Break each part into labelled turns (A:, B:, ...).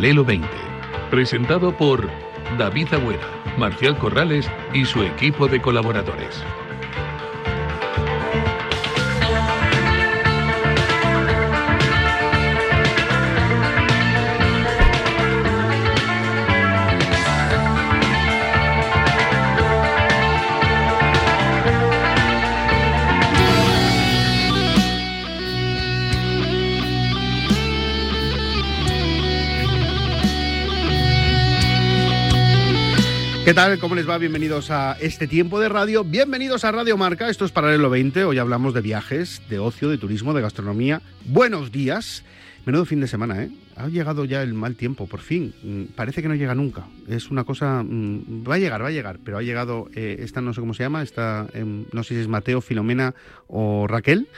A: Paralelo 20, presentado por David Agüera, Marcial Corrales y su equipo de colaboradores.
B: ¿Qué tal? ¿Cómo les va? Bienvenidos a este tiempo de radio. Bienvenidos a Radio Marca. Esto es Paralelo 20. Hoy hablamos de viajes, de ocio, de turismo, de gastronomía. Buenos días. Menudo fin de semana, ¿eh? Ha llegado ya el mal tiempo, por fin. Mm, Parece que no llega nunca. Es una cosa... mm, Va a llegar, va a llegar, pero ha llegado... eh, esta no sé cómo se llama, esta, em, no sé si es Mateo, Filomena o Raquel,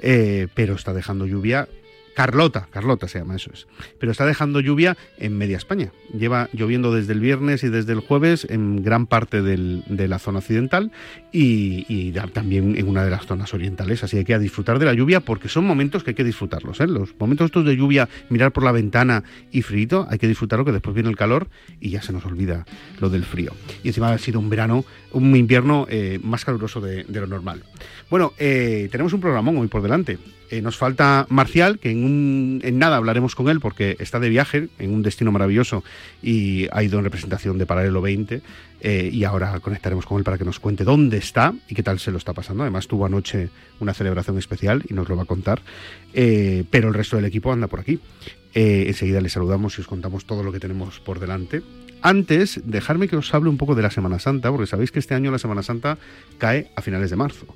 B: eh, pero está dejando lluvia Carlota, Carlota se llama, eso es. Pero está dejando lluvia en media España. Lleva lloviendo desde el viernes y desde el jueves en gran parte del- de la zona occidental y, también en una de las zonas orientales. Así que hay que disfrutar de la lluvia porque son momentos que hay que disfrutarlos. ¿eh? Los momentos estos de lluvia, mirar por la ventana y frío, hay que disfrutarlo que después viene el calor y ya se nos olvida lo del frío. Y encima ha sido un verano, un invierno eh, más caluroso de, de lo normal. Bueno, eh, tenemos un programón hoy por delante. Eh, nos falta Marcial, que en, un- en nada hablaremos con él porque está de viaje en un destino maravilloso y ha ido en representación de Paralelo 20 eh, y ahora conectaremos con él para que nos cuente dónde está y qué tal se lo está pasando. Además tuvo anoche una celebración especial y nos lo va a contar, Eh, pero el resto del equipo anda por aquí. Enseguida le saludamos y os contamos todo lo que tenemos por delante. Antes, dejarme que os hable un poco de la Semana Santa, porque sabéis que este año la Semana Santa cae a finales de marzo.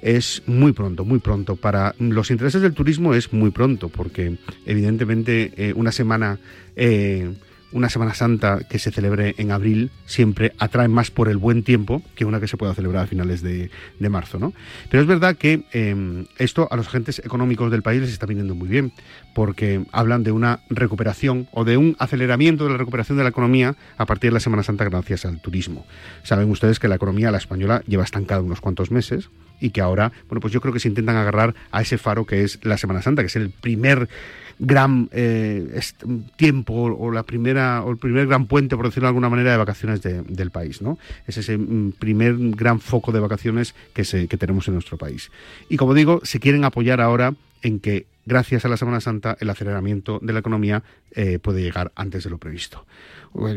B: Es muy pronto, muy pronto. Para los intereses del turismo es muy pronto, porque evidentemente eh, una semana... eh, una Semana Santa que se celebre en abril siempre atrae más por el buen tiempo que una que se pueda celebrar a finales de, marzo, ¿no? Pero es verdad que eh, esto a los agentes económicos del país les está viniendo muy bien, porque hablan de una recuperación o de un aceleramiento de la recuperación de la economía a partir de la Semana Santa gracias al turismo. Saben ustedes que la economía, la española, lleva estancada unos cuantos meses y que ahora, bueno, pues yo creo que se intentan agarrar a ese faro que es la Semana Santa, que es el primer gran eh, tiempo o la primera o el primer gran puente por decirlo de alguna manera de vacaciones de- del país no es ese mm, primer gran foco de vacaciones que se que tenemos en nuestro país. Y como digo se quieren apoyar ahora en que gracias a la Semana Santa el aceleramiento de la economía eh, puede llegar antes de lo previsto.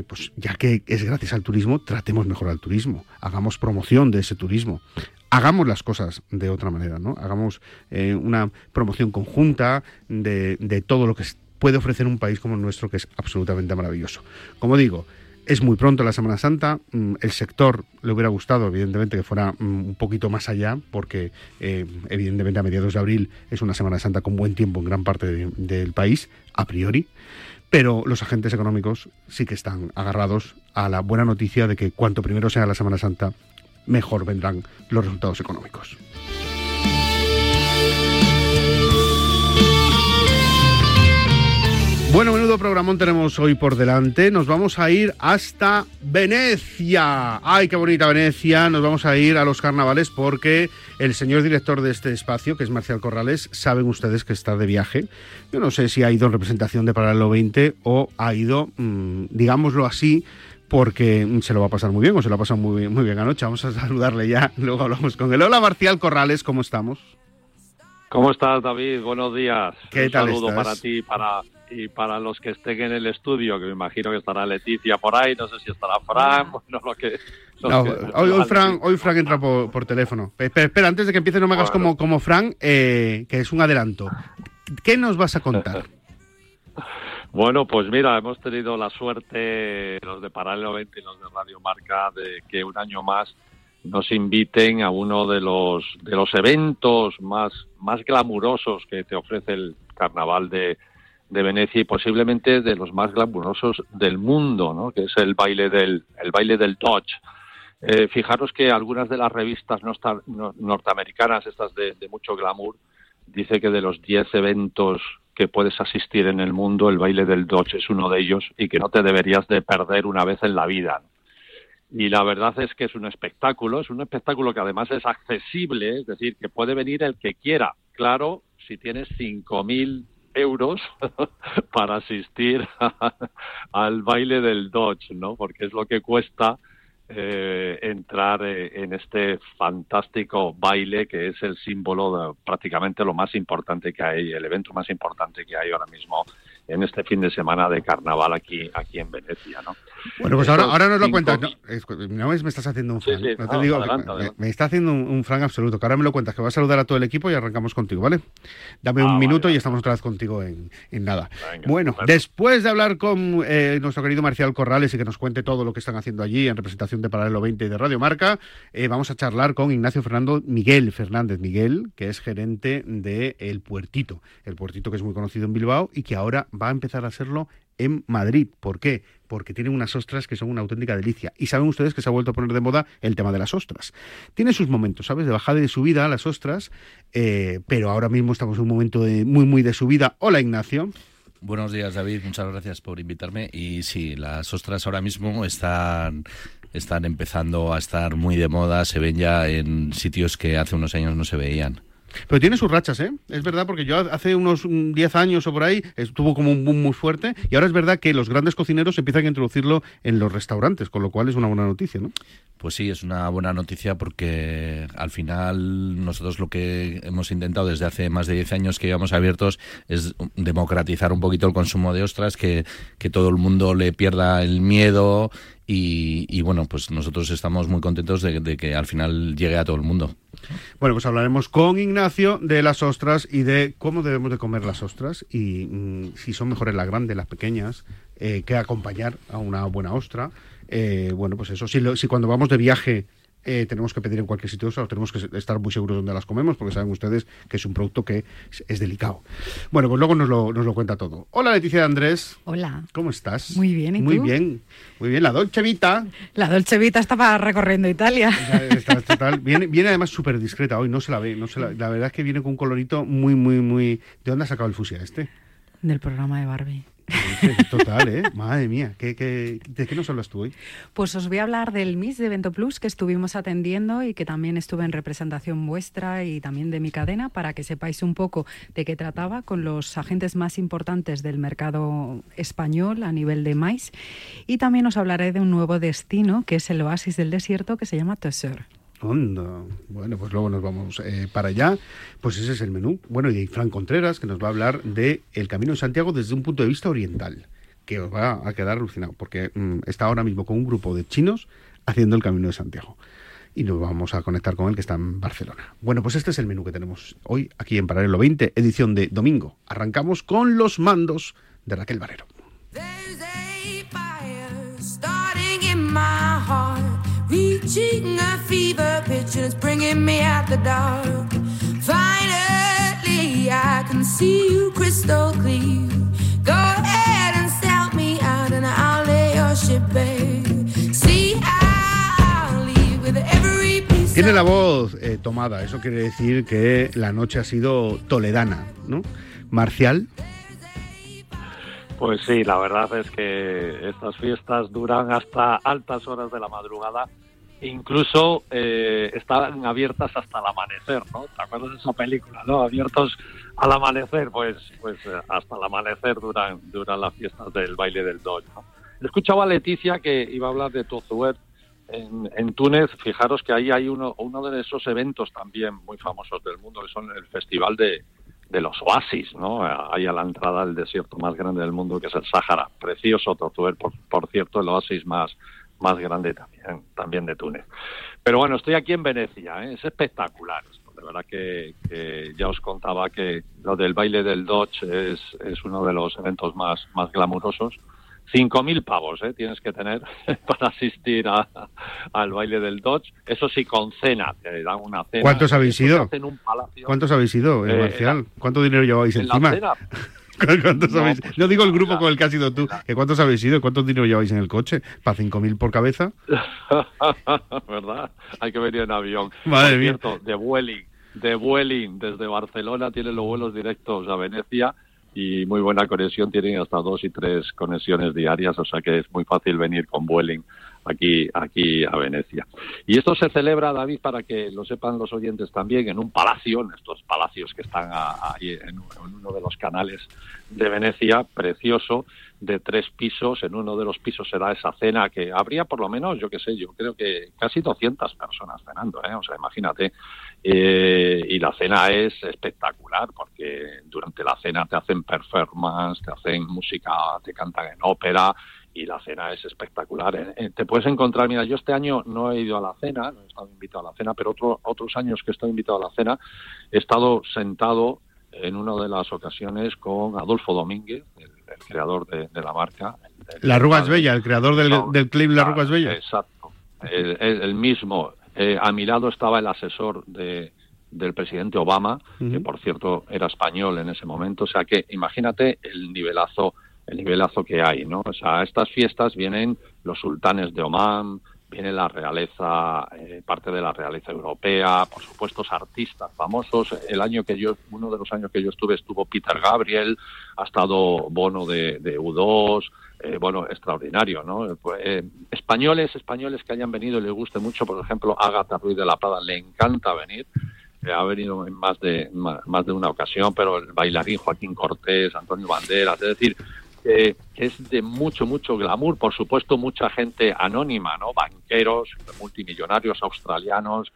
B: Pues ya que es gracias al turismo tratemos mejor al turismo. Hagamos promoción de ese turismo hagamos las cosas de otra manera, ¿no? Hagamos eh, una promoción conjunta de, todo lo que puede ofrecer un país como el nuestro, que es absolutamente maravilloso. Como digo, es muy pronto la Semana Santa, mm, el sector le hubiera gustado, evidentemente, que fuera mm, un poquito más allá, porque eh, evidentemente a mediados de abril es una Semana Santa con buen tiempo en gran parte de- del país, a priori, pero los agentes económicos sí que están agarrados a la buena noticia de que cuanto primero sea la Semana Santa, mejor vendrán los resultados económicos. Bueno, menudo programón tenemos hoy por delante. Nos vamos a ir hasta Venecia. ¡Ay, qué bonita Venecia! Nos vamos a ir a los carnavales porque el señor director de este espacio, que es Marcial Corrales, saben ustedes que está de viaje. Yo no sé si ha ido en representación de Paralelo 20 o ha ido, mm, digámoslo así, porque se lo va a pasar muy bien o se lo ha pasado muy bien, muy bien anoche. Vamos a saludarle ya, luego hablamos con él. Hola Marcial Corrales, ¿cómo estamos?
C: ¿Cómo estás, David? Buenos días.
B: ¿Qué
C: Un
B: tal
C: saludo
B: estás?
C: para ti y para, y para los que estén en el estudio, que me imagino que estará Leticia por ahí, no sé si estará Fran, bueno, lo que... lo
B: No,
C: que-
B: hoy, hoy Fran, hoy Fran entra por, por teléfono. Espera, espera, antes de que empieces no me hagas
C: Bueno.
B: como, como Fran, eh, que es un adelanto. ¿Qué nos vas a contar?
C: Bueno, pues mira, hemos tenido la suerte, los de Paralelo 20 y los de Radio Marca, de que un año más nos inviten a uno de los, de los eventos más, más glamurosos que te ofrece el Carnaval de, de Venecia y posiblemente de los más glamurosos del mundo, ¿no? que es el baile del, el baile del Dodge. Eh, fijaros que algunas de las revistas norteamericanas, estas de, de mucho glamour, dice que de los 10 eventos que puedes asistir en el mundo, el baile del Dodge es uno de ellos y que no te deberías de perder una vez en la vida. Y la verdad es que es un espectáculo, es un espectáculo que además es accesible, es decir, que puede venir el que quiera. Claro, si tienes 5.000 euros para asistir al baile del Dodge, ¿no? Porque es lo que cuesta eh, entrar eh, en este fantástico baile que es el símbolo de prácticamente lo más importante que hay, el evento más importante que hay ahora mismo en este fin de semana de carnaval aquí aquí en Venecia, ¿no?
B: Bueno, pues ahora, ahora nos lo cuentas. No, me estás haciendo un frank. no te digo, Me, está haciendo un, frank absoluto. Que ahora me lo cuentas, que voy a saludar a todo el equipo y arrancamos contigo, ¿vale? Dame un ah, minuto y estamos otra vez contigo en, nada. bueno, después de hablar con eh, nuestro querido Marcial Corrales y que nos cuente todo lo que están haciendo allí en representación de Paralelo 20 y de Radio Marca, eh, vamos a charlar con Ignacio Fernando Miguel Fernández Miguel, que es gerente de El Puertito. El Puertito que es muy conocido en Bilbao y que ahora va a empezar a serlo en Madrid. ¿Por qué? Porque tienen unas ostras que son una auténtica delicia. Y saben ustedes que se ha vuelto a poner de moda el tema de las ostras. Tiene sus momentos, ¿sabes? De bajada y de subida las ostras, eh, pero ahora mismo estamos en un momento de, muy, muy de subida. Hola, Ignacio.
D: Buenos días, David. Muchas gracias por invitarme. Y sí, las ostras ahora mismo están están empezando a estar muy de moda, se ven ya en sitios que hace unos años no se veían.
B: Pero tiene sus rachas, ¿eh? Es verdad, porque yo hace unos 10 años o por ahí estuvo como un boom muy fuerte y ahora es verdad que los grandes cocineros empiezan a introducirlo en los restaurantes, con lo cual es una buena noticia, ¿no?
D: Pues sí, es una buena noticia porque al final nosotros lo que hemos intentado desde hace más de 10 años que llevamos abiertos es democratizar un poquito el consumo de ostras, que, que todo el mundo le pierda el miedo y, bueno, pues nosotros estamos muy contentos de, que al final llegue a todo el mundo.
B: Bueno, pues hablaremos con Ignacio de las ostras y de cómo debemos de comer las ostras y mm, si son mejores las grandes, las pequeñas, eh, que acompañar a una buena ostra. Eh, bueno, pues eso, si, si cuando vamos de viaje eh, tenemos que pedir en cualquier sitio, o tenemos que estar muy seguros de dónde las comemos, porque saben ustedes que es un producto que es, delicado. Bueno, pues luego nos lo, nos lo, cuenta todo. Hola Leticia de Andrés.
E: Hola.
B: ¿Cómo estás?
E: Muy bien, ¿y
B: Muy bien, muy bien. La Dolce Vita.
E: La Dolce Vita estaba recorriendo Italia.
B: Viene, viene además súper discreta hoy, no se la ve. No se la, la verdad es que viene con un colorito muy, muy, muy... ¿De dónde ha sacado el fusia este?
E: Del programa de Barbie.
B: Total, ¿eh? Madre mía, ¿qué, de qué nos hablas tú hoy?
E: Pues os voy a hablar del Miss de Evento Plus que estuvimos atendiendo y que también estuve en representación vuestra y también de mi cadena para que sepáis un poco de qué trataba con los agentes más importantes del mercado español a nivel de maíz. Y también os hablaré de un nuevo destino que es el oasis del desierto que se llama
B: Bueno, pues luego nos vamos eh, para allá. Pues ese es el menú. Bueno, y Fran Contreras, que nos va a hablar de el Camino de Santiago desde un punto de vista oriental, que os va a quedar alucinado, porque mm, está ahora mismo con un grupo de chinos haciendo el Camino de Santiago. Y nos vamos a conectar con él, que está en Barcelona. Bueno, pues este es el menú que tenemos hoy aquí en Paralelo 20, edición de domingo. Arrancamos con los mandos de Raquel Barrero. Reaching a fever pitch and it's bringing me out the dark. Finally, I can see you crystal clear. Go ahead and sell me out and I'll lay your ship bare. See, I'll leave with every piece. Tiene la voz eh, tomada, eso quiere decir que la noche ha sido toledana, ¿no? Marcial.
C: Pues sí, la verdad es que estas fiestas duran hasta altas horas de la madrugada. Incluso eh, estaban abiertas hasta el amanecer, ¿no? ¿Te acuerdas de esa película, no? Abiertos al amanecer, pues, pues eh, hasta el amanecer duran, duran las fiestas del baile del Dodge, ¿no? Escuchaba a Leticia que iba a hablar de Tozuer en, en, Túnez. Fijaros que ahí hay uno, uno de esos eventos también muy famosos del mundo, que son el Festival de, de los oasis, ¿no? Ahí a la entrada del desierto más grande del mundo, que es el Sáhara. Precioso Tortuer, por, por cierto, el oasis más, más grande también, también de Túnez. Pero bueno, estoy aquí en Venecia, ¿eh? es espectacular. verdad que, ya os contaba que lo del baile del Dodge es, es uno de los eventos más, más glamurosos. 5.000 pavos ¿eh? tienes que tener para asistir a, al baile del Dodge. Eso sí, con cena, te dan una cena.
B: ¿Cuántos habéis ido? ¿Cuántos habéis ido, eh, Marcial? ¿Cuánto dinero lleváis encima? ¿Cuántos no, habéis... Pues, digo el grupo con el que has ido tú. ¿Que ¿Cuántos habéis ido? ¿Cuántos dinero lleváis en el coche? ¿Para 5.000 por cabeza?
C: ¿Verdad? Hay que venir en avión.
B: Madre
C: cierto, de Vueling, de Vueling desde Barcelona tienen los vuelos directos a Venecia y muy buena conexión, tienen hasta dos y tres conexiones diarias, o sea que es muy fácil venir con Vueling aquí, aquí a Venecia. Y esto se celebra, David, para que lo sepan los oyentes también, en un palacio, en estos palacios que están ahí en, uno de los canales de Venecia, precioso, de tres pisos. En uno de los pisos será esa cena que habría por lo menos, yo qué sé, yo creo que casi 200 personas cenando, ¿eh? o sea, imagínate. Eh, y la cena es espectacular porque durante la cena te hacen performance, te hacen música, te cantan en ópera y la cena es espectacular. Eh, eh, te puedes encontrar, mira, yo este año no he ido a la cena, no he estado invitado a la cena, pero otro, otros años que estoy invitado a la cena he estado sentado en una de las ocasiones con Adolfo Domínguez, el, creador de, la marca.
B: la Ruga es Bella, el creador del, del clip La Ruga es Bella.
C: Exacto, el mismo eh, a mi lado estaba el asesor de, del presidente Obama, que por cierto era español en ese momento. O sea que imagínate el nivelazo, el nivelazo que hay, ¿no? O sea, a estas fiestas vienen los sultanes de Oman, viene la realeza, eh, parte de la realeza europea, por supuesto artistas famosos. El año que yo, uno de los años que yo estuve, estuvo Peter Gabriel, ha estado Bono de, de U2, eh, bueno, extraordinario, ¿no? Pues, eh, españoles, españoles que hayan venido y les guste mucho, por ejemplo, Agatha Ruiz de la Prada, le encanta venir, eh, ha venido en más de, más, de una ocasión, pero el bailarín Joaquín Cortés, Antonio Banderas, es decir, que es de mucho, mucho glamour, por supuesto, mucha gente anónima, ¿no? Banqueros, multimillonarios australianos,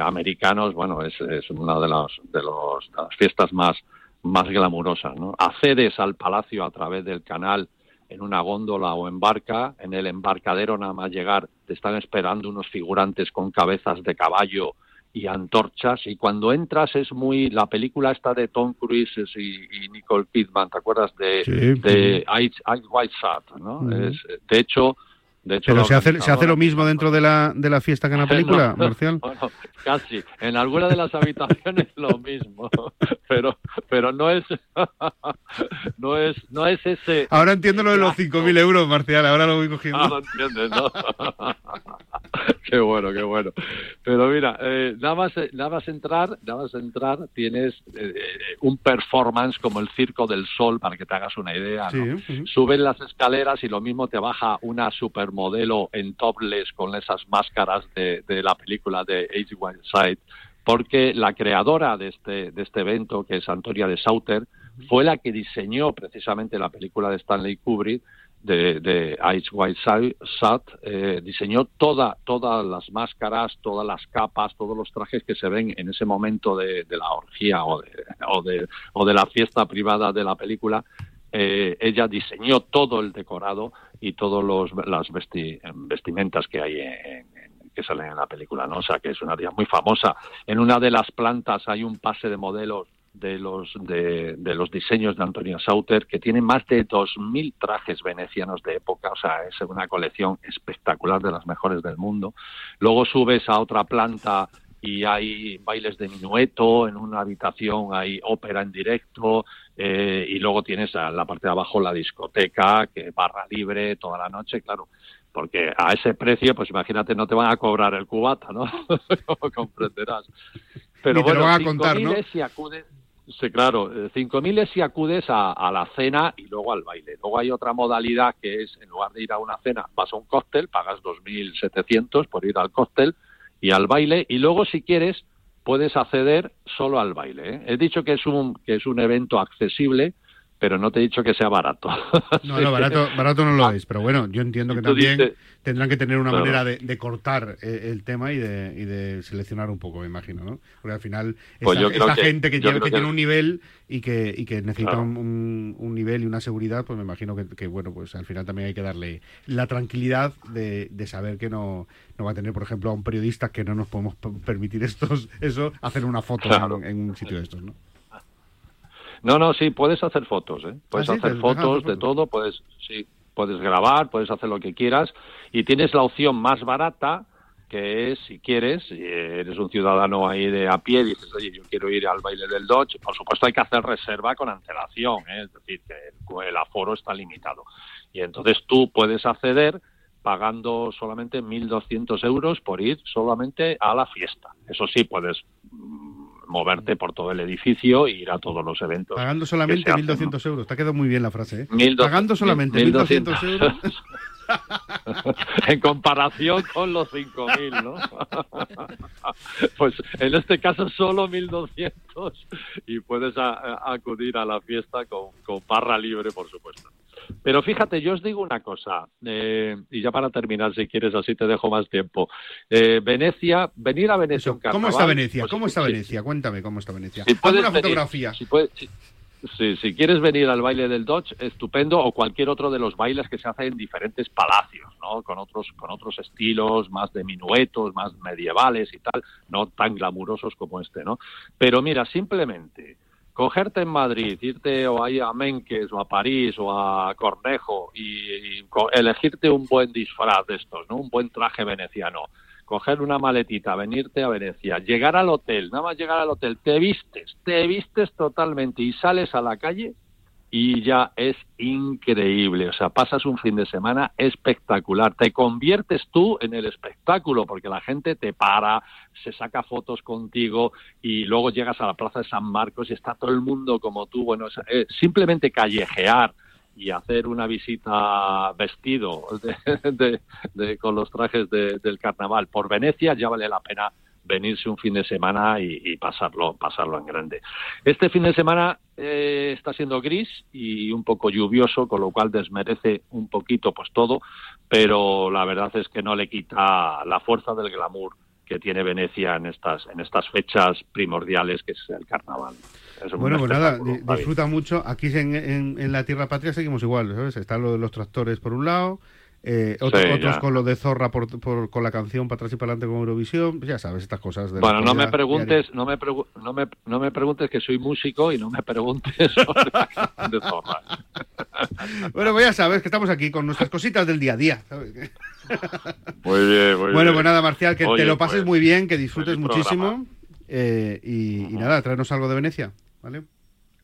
C: americanos, bueno, es, es una de, las de, los, las fiestas más, más glamurosas, ¿no? Accedes al palacio a través del canal en una góndola o en barca, en el embarcadero nada más llegar te están esperando unos figurantes con cabezas de caballo y antorchas y cuando entras es muy la película esta de Tom Cruise y, Nicole Kidman te acuerdas de, de Ice, White Sat ¿no? es, de hecho
B: pero se hace, se hace lo mismo dentro de la, de la fiesta que en la película, Marcial.
C: casi. En alguna de las habitaciones lo mismo, pero pero no es no es no es ese.
B: Ahora entiendo lo de los 5.000 euros, Marcial. Ahora lo voy cogiendo.
C: Ah, entiendes, ¿no? qué bueno, qué bueno. Pero mira, eh, nada más nada más entrar, nada más entrar, tienes eh, un performance como el Circo del Sol para que te hagas una idea. ¿no? Suben las escaleras y lo mismo te baja una super modelo en topless con esas máscaras de, la película de Age Side, porque la creadora de este, de este evento, que es Antonia de Sauter, fue la que diseñó precisamente la película de Stanley Kubrick, de, de Ice White Sat, eh, diseñó toda, todas las máscaras, todas las capas, todos los trajes que se ven en ese momento de, la orgía o de, o, de, o de la fiesta privada de la película. Eh, ella diseñó todo el decorado y todas las vestimentas que hay en, que salen en la película, ¿no? O sea, que es una día muy famosa. En una de las plantas hay un pase de modelos de los de, los diseños de Antonio Sauter que tiene más de 2.000 trajes venecianos de época, o sea, es una colección espectacular de las mejores del mundo. Luego subes a otra planta y hay bailes de minueto, en una habitación hay ópera en directo, eh, y luego tienes a la parte de abajo la discoteca, que barra libre toda la noche, claro, porque a ese precio, pues imagínate, no te van a cobrar el cubata, ¿no? Como comprenderás.
B: Pero bueno, van a contar, ¿no?
C: Si acudes, sí, claro, 5.000 es si acudes a, a, la cena y luego al baile. Luego hay otra modalidad que es, en lugar de ir a una cena, vas a un cóctel, pagas 2.700 por ir al cóctel, y al baile y luego si quieres puedes acceder solo al baile. ¿eh? He dicho que es un que es un evento accesible pero no te he dicho que sea barato.
B: No, no, barato, barato no lo es, pero bueno, yo entiendo que también
C: dices-
B: tendrán que tener una
C: Claro.
B: manera de, de cortar eh, el tema y de, y de seleccionar un poco, me imagino, ¿no? Porque al final,
C: Pues
B: esta,
C: que-
B: gente que,
C: creo
B: que tiene un nivel y que, y que necesita
C: Claro.
B: un, nivel y una seguridad, pues me imagino que, que, bueno, pues al final también hay que darle la tranquilidad de, de saber que no, no va a tener, por ejemplo, a un periodista que no nos podemos permitir estos, eso, hacer una foto
C: Claro.
B: en, en un sitio de estos, ¿no?
C: No, no, sí, puedes hacer fotos, ¿eh? Puedes
B: Ah,
C: hacer fotos de todo, puedes, sí, puedes grabar, puedes hacer lo que quieras y tienes la opción más barata que es, si quieres, si eres un ciudadano ahí de a pie, dices, oye, yo quiero ir al baile del Dodge, por supuesto hay que hacer reserva con antelación, ¿eh? es decir, que el, el aforo está limitado. Y entonces tú puedes acceder pagando solamente 1.200 euros por ir solamente a la fiesta. Eso sí, puedes moverte por todo el edificio e ir a todos los eventos.
B: Pagando solamente
C: se hacen,
B: 1.200 euros. Te ha quedado muy bien la frase, ¿eh?
C: 1.200
B: Pagando solamente 1.200 euros.
C: en comparación con los 5.000, ¿no? pues en este caso solo 1.200 y puedes a- a- acudir a la fiesta con, con barra libre, por supuesto. Pero fíjate, yo os digo una cosa, eh, y ya para terminar, si quieres, así te dejo más tiempo. Eh, Venecia, venir a Venecia.
B: Eso, ¿Cómo está Venecia?
C: pues,
B: ¿Cómo está
C: sí,
B: Venecia? Cuéntame cómo está Venecia.
C: si puedes
B: una
C: venir-
B: fotografía.
C: si puedes- si- sí, si quieres venir al baile del Dodge, estupendo, o cualquier otro de los bailes que se hacen en diferentes palacios, ¿no? Con otros, con otros estilos, más de minuetos, más medievales y tal, no tan glamurosos como este, ¿no? Pero mira, simplemente cogerte en Madrid, irte o ahí a Menques o a París o a Cornejo y, y elegirte un buen disfraz de estos, ¿no? Un buen traje veneciano coger una maletita, venirte a Venecia, llegar al hotel, nada más llegar al hotel, te vistes, te vistes totalmente y sales a la calle y ya es increíble. O sea, pasas un fin de semana espectacular. Te conviertes tú en el espectáculo porque la gente te para, se saca fotos contigo y luego llegas a la Plaza de San Marcos y está todo el mundo como tú. Bueno, eh, simplemente callejear y hacer una visita vestido de- de- con los trajes de- del carnaval por Venecia ya vale la pena venirse un fin de semana y, y pasarlo pasarlo en grande. Este fin de semana eh, está siendo gris y un poco lluvioso, con lo cual desmerece un poquito pues todo, pero la verdad es que no le quita la fuerza del glamour que tiene Venecia en estas en estas fechas primordiales que es el carnaval.
B: Bueno, pues nada, disfruta mucho. Aquí en, en- en la Tierra Patria seguimos igual, ¿sabes? Están lo de los tractores por un lado, eh,
C: Sí,
B: otros con lo de Zorra por, por- con la canción para atrás y para adelante con Eurovisión. Ya sabes, estas cosas. De
C: Bueno, no me preguntes, no me, pregu- no me no me preguntes que soy músico y no me preguntes sobre la canción de Zorra.
B: Bueno, pues ya sabes que estamos aquí con nuestras cositas del día a día. ¿sabes?
C: Muy bien, muy
B: Bueno, pues nada, Marcial, que
C: Oye,
B: te lo pases
C: pues,
B: muy bien, que disfrutes muchísimo. eh, y, y nada, tráenos algo de Venecia, ¿vale?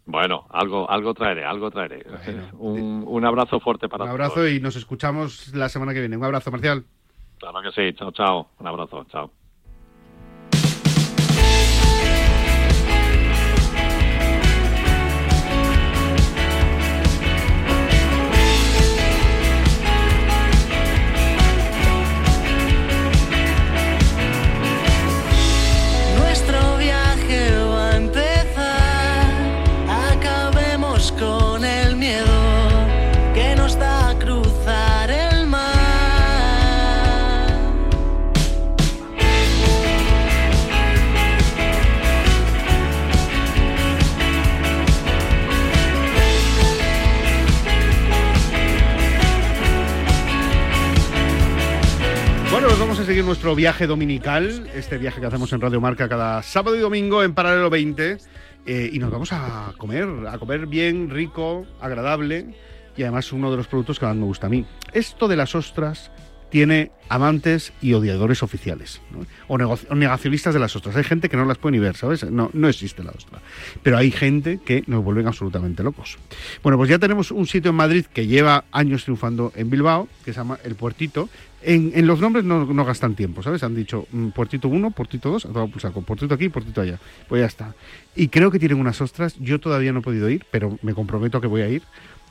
C: Bueno, algo algo traeré, algo traeré.
B: Bueno.
C: un, un abrazo fuerte para
B: Un abrazo
C: todos.
B: y nos escuchamos la semana que viene. Un abrazo, Marcial.
C: Claro que sí. Chao, chao. Un abrazo. Chao.
F: Nuestro viaje
B: dominical, este viaje que hacemos en Radio Marca cada sábado y domingo en Paralelo 20. eh, y nos vamos a comer, a comer bien, rico, agradable y además uno de los productos que más me gusta a mí. Esto de las ostras tiene amantes y odiadores oficiales, ¿no? o, o negacionistas de las ostras. Hay gente que no las puede ni ver, ¿sabes? No, no existe la ostra. Pero hay gente que nos vuelven absolutamente locos. Bueno, pues ya tenemos un sitio en Madrid que lleva años triunfando en Bilbao, que se llama El Puertito. En, en los nombres no, no gastan tiempo, ¿sabes? Han dicho mm, Puertito 1, Puertito 2, a todo por saco, Puertito aquí, Puertito allá. Pues ya está. Y creo que tienen unas ostras, yo todavía no he podido ir, pero me comprometo a que voy a ir.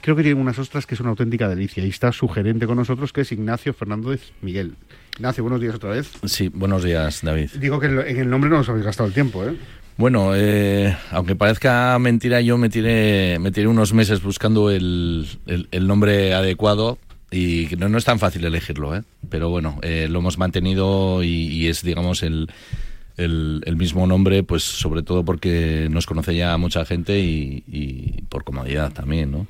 B: Creo que tienen unas ostras que es una auténtica delicia. Y está su gerente con nosotros, que es Ignacio Fernández Miguel. Ignacio, buenos días otra vez.
D: Sí, buenos días, David.
B: Digo que en el nombre no os habéis gastado el tiempo, ¿eh?
D: Bueno, eh, aunque parezca mentira, yo me tiré, me tiré unos meses buscando el, el, el nombre adecuado y no, no, es tan fácil elegirlo, ¿eh? pero bueno, eh, lo hemos mantenido y, y es, digamos, el, el, el, mismo nombre, pues sobre todo porque nos conoce ya mucha gente y, y por comodidad también, ¿no?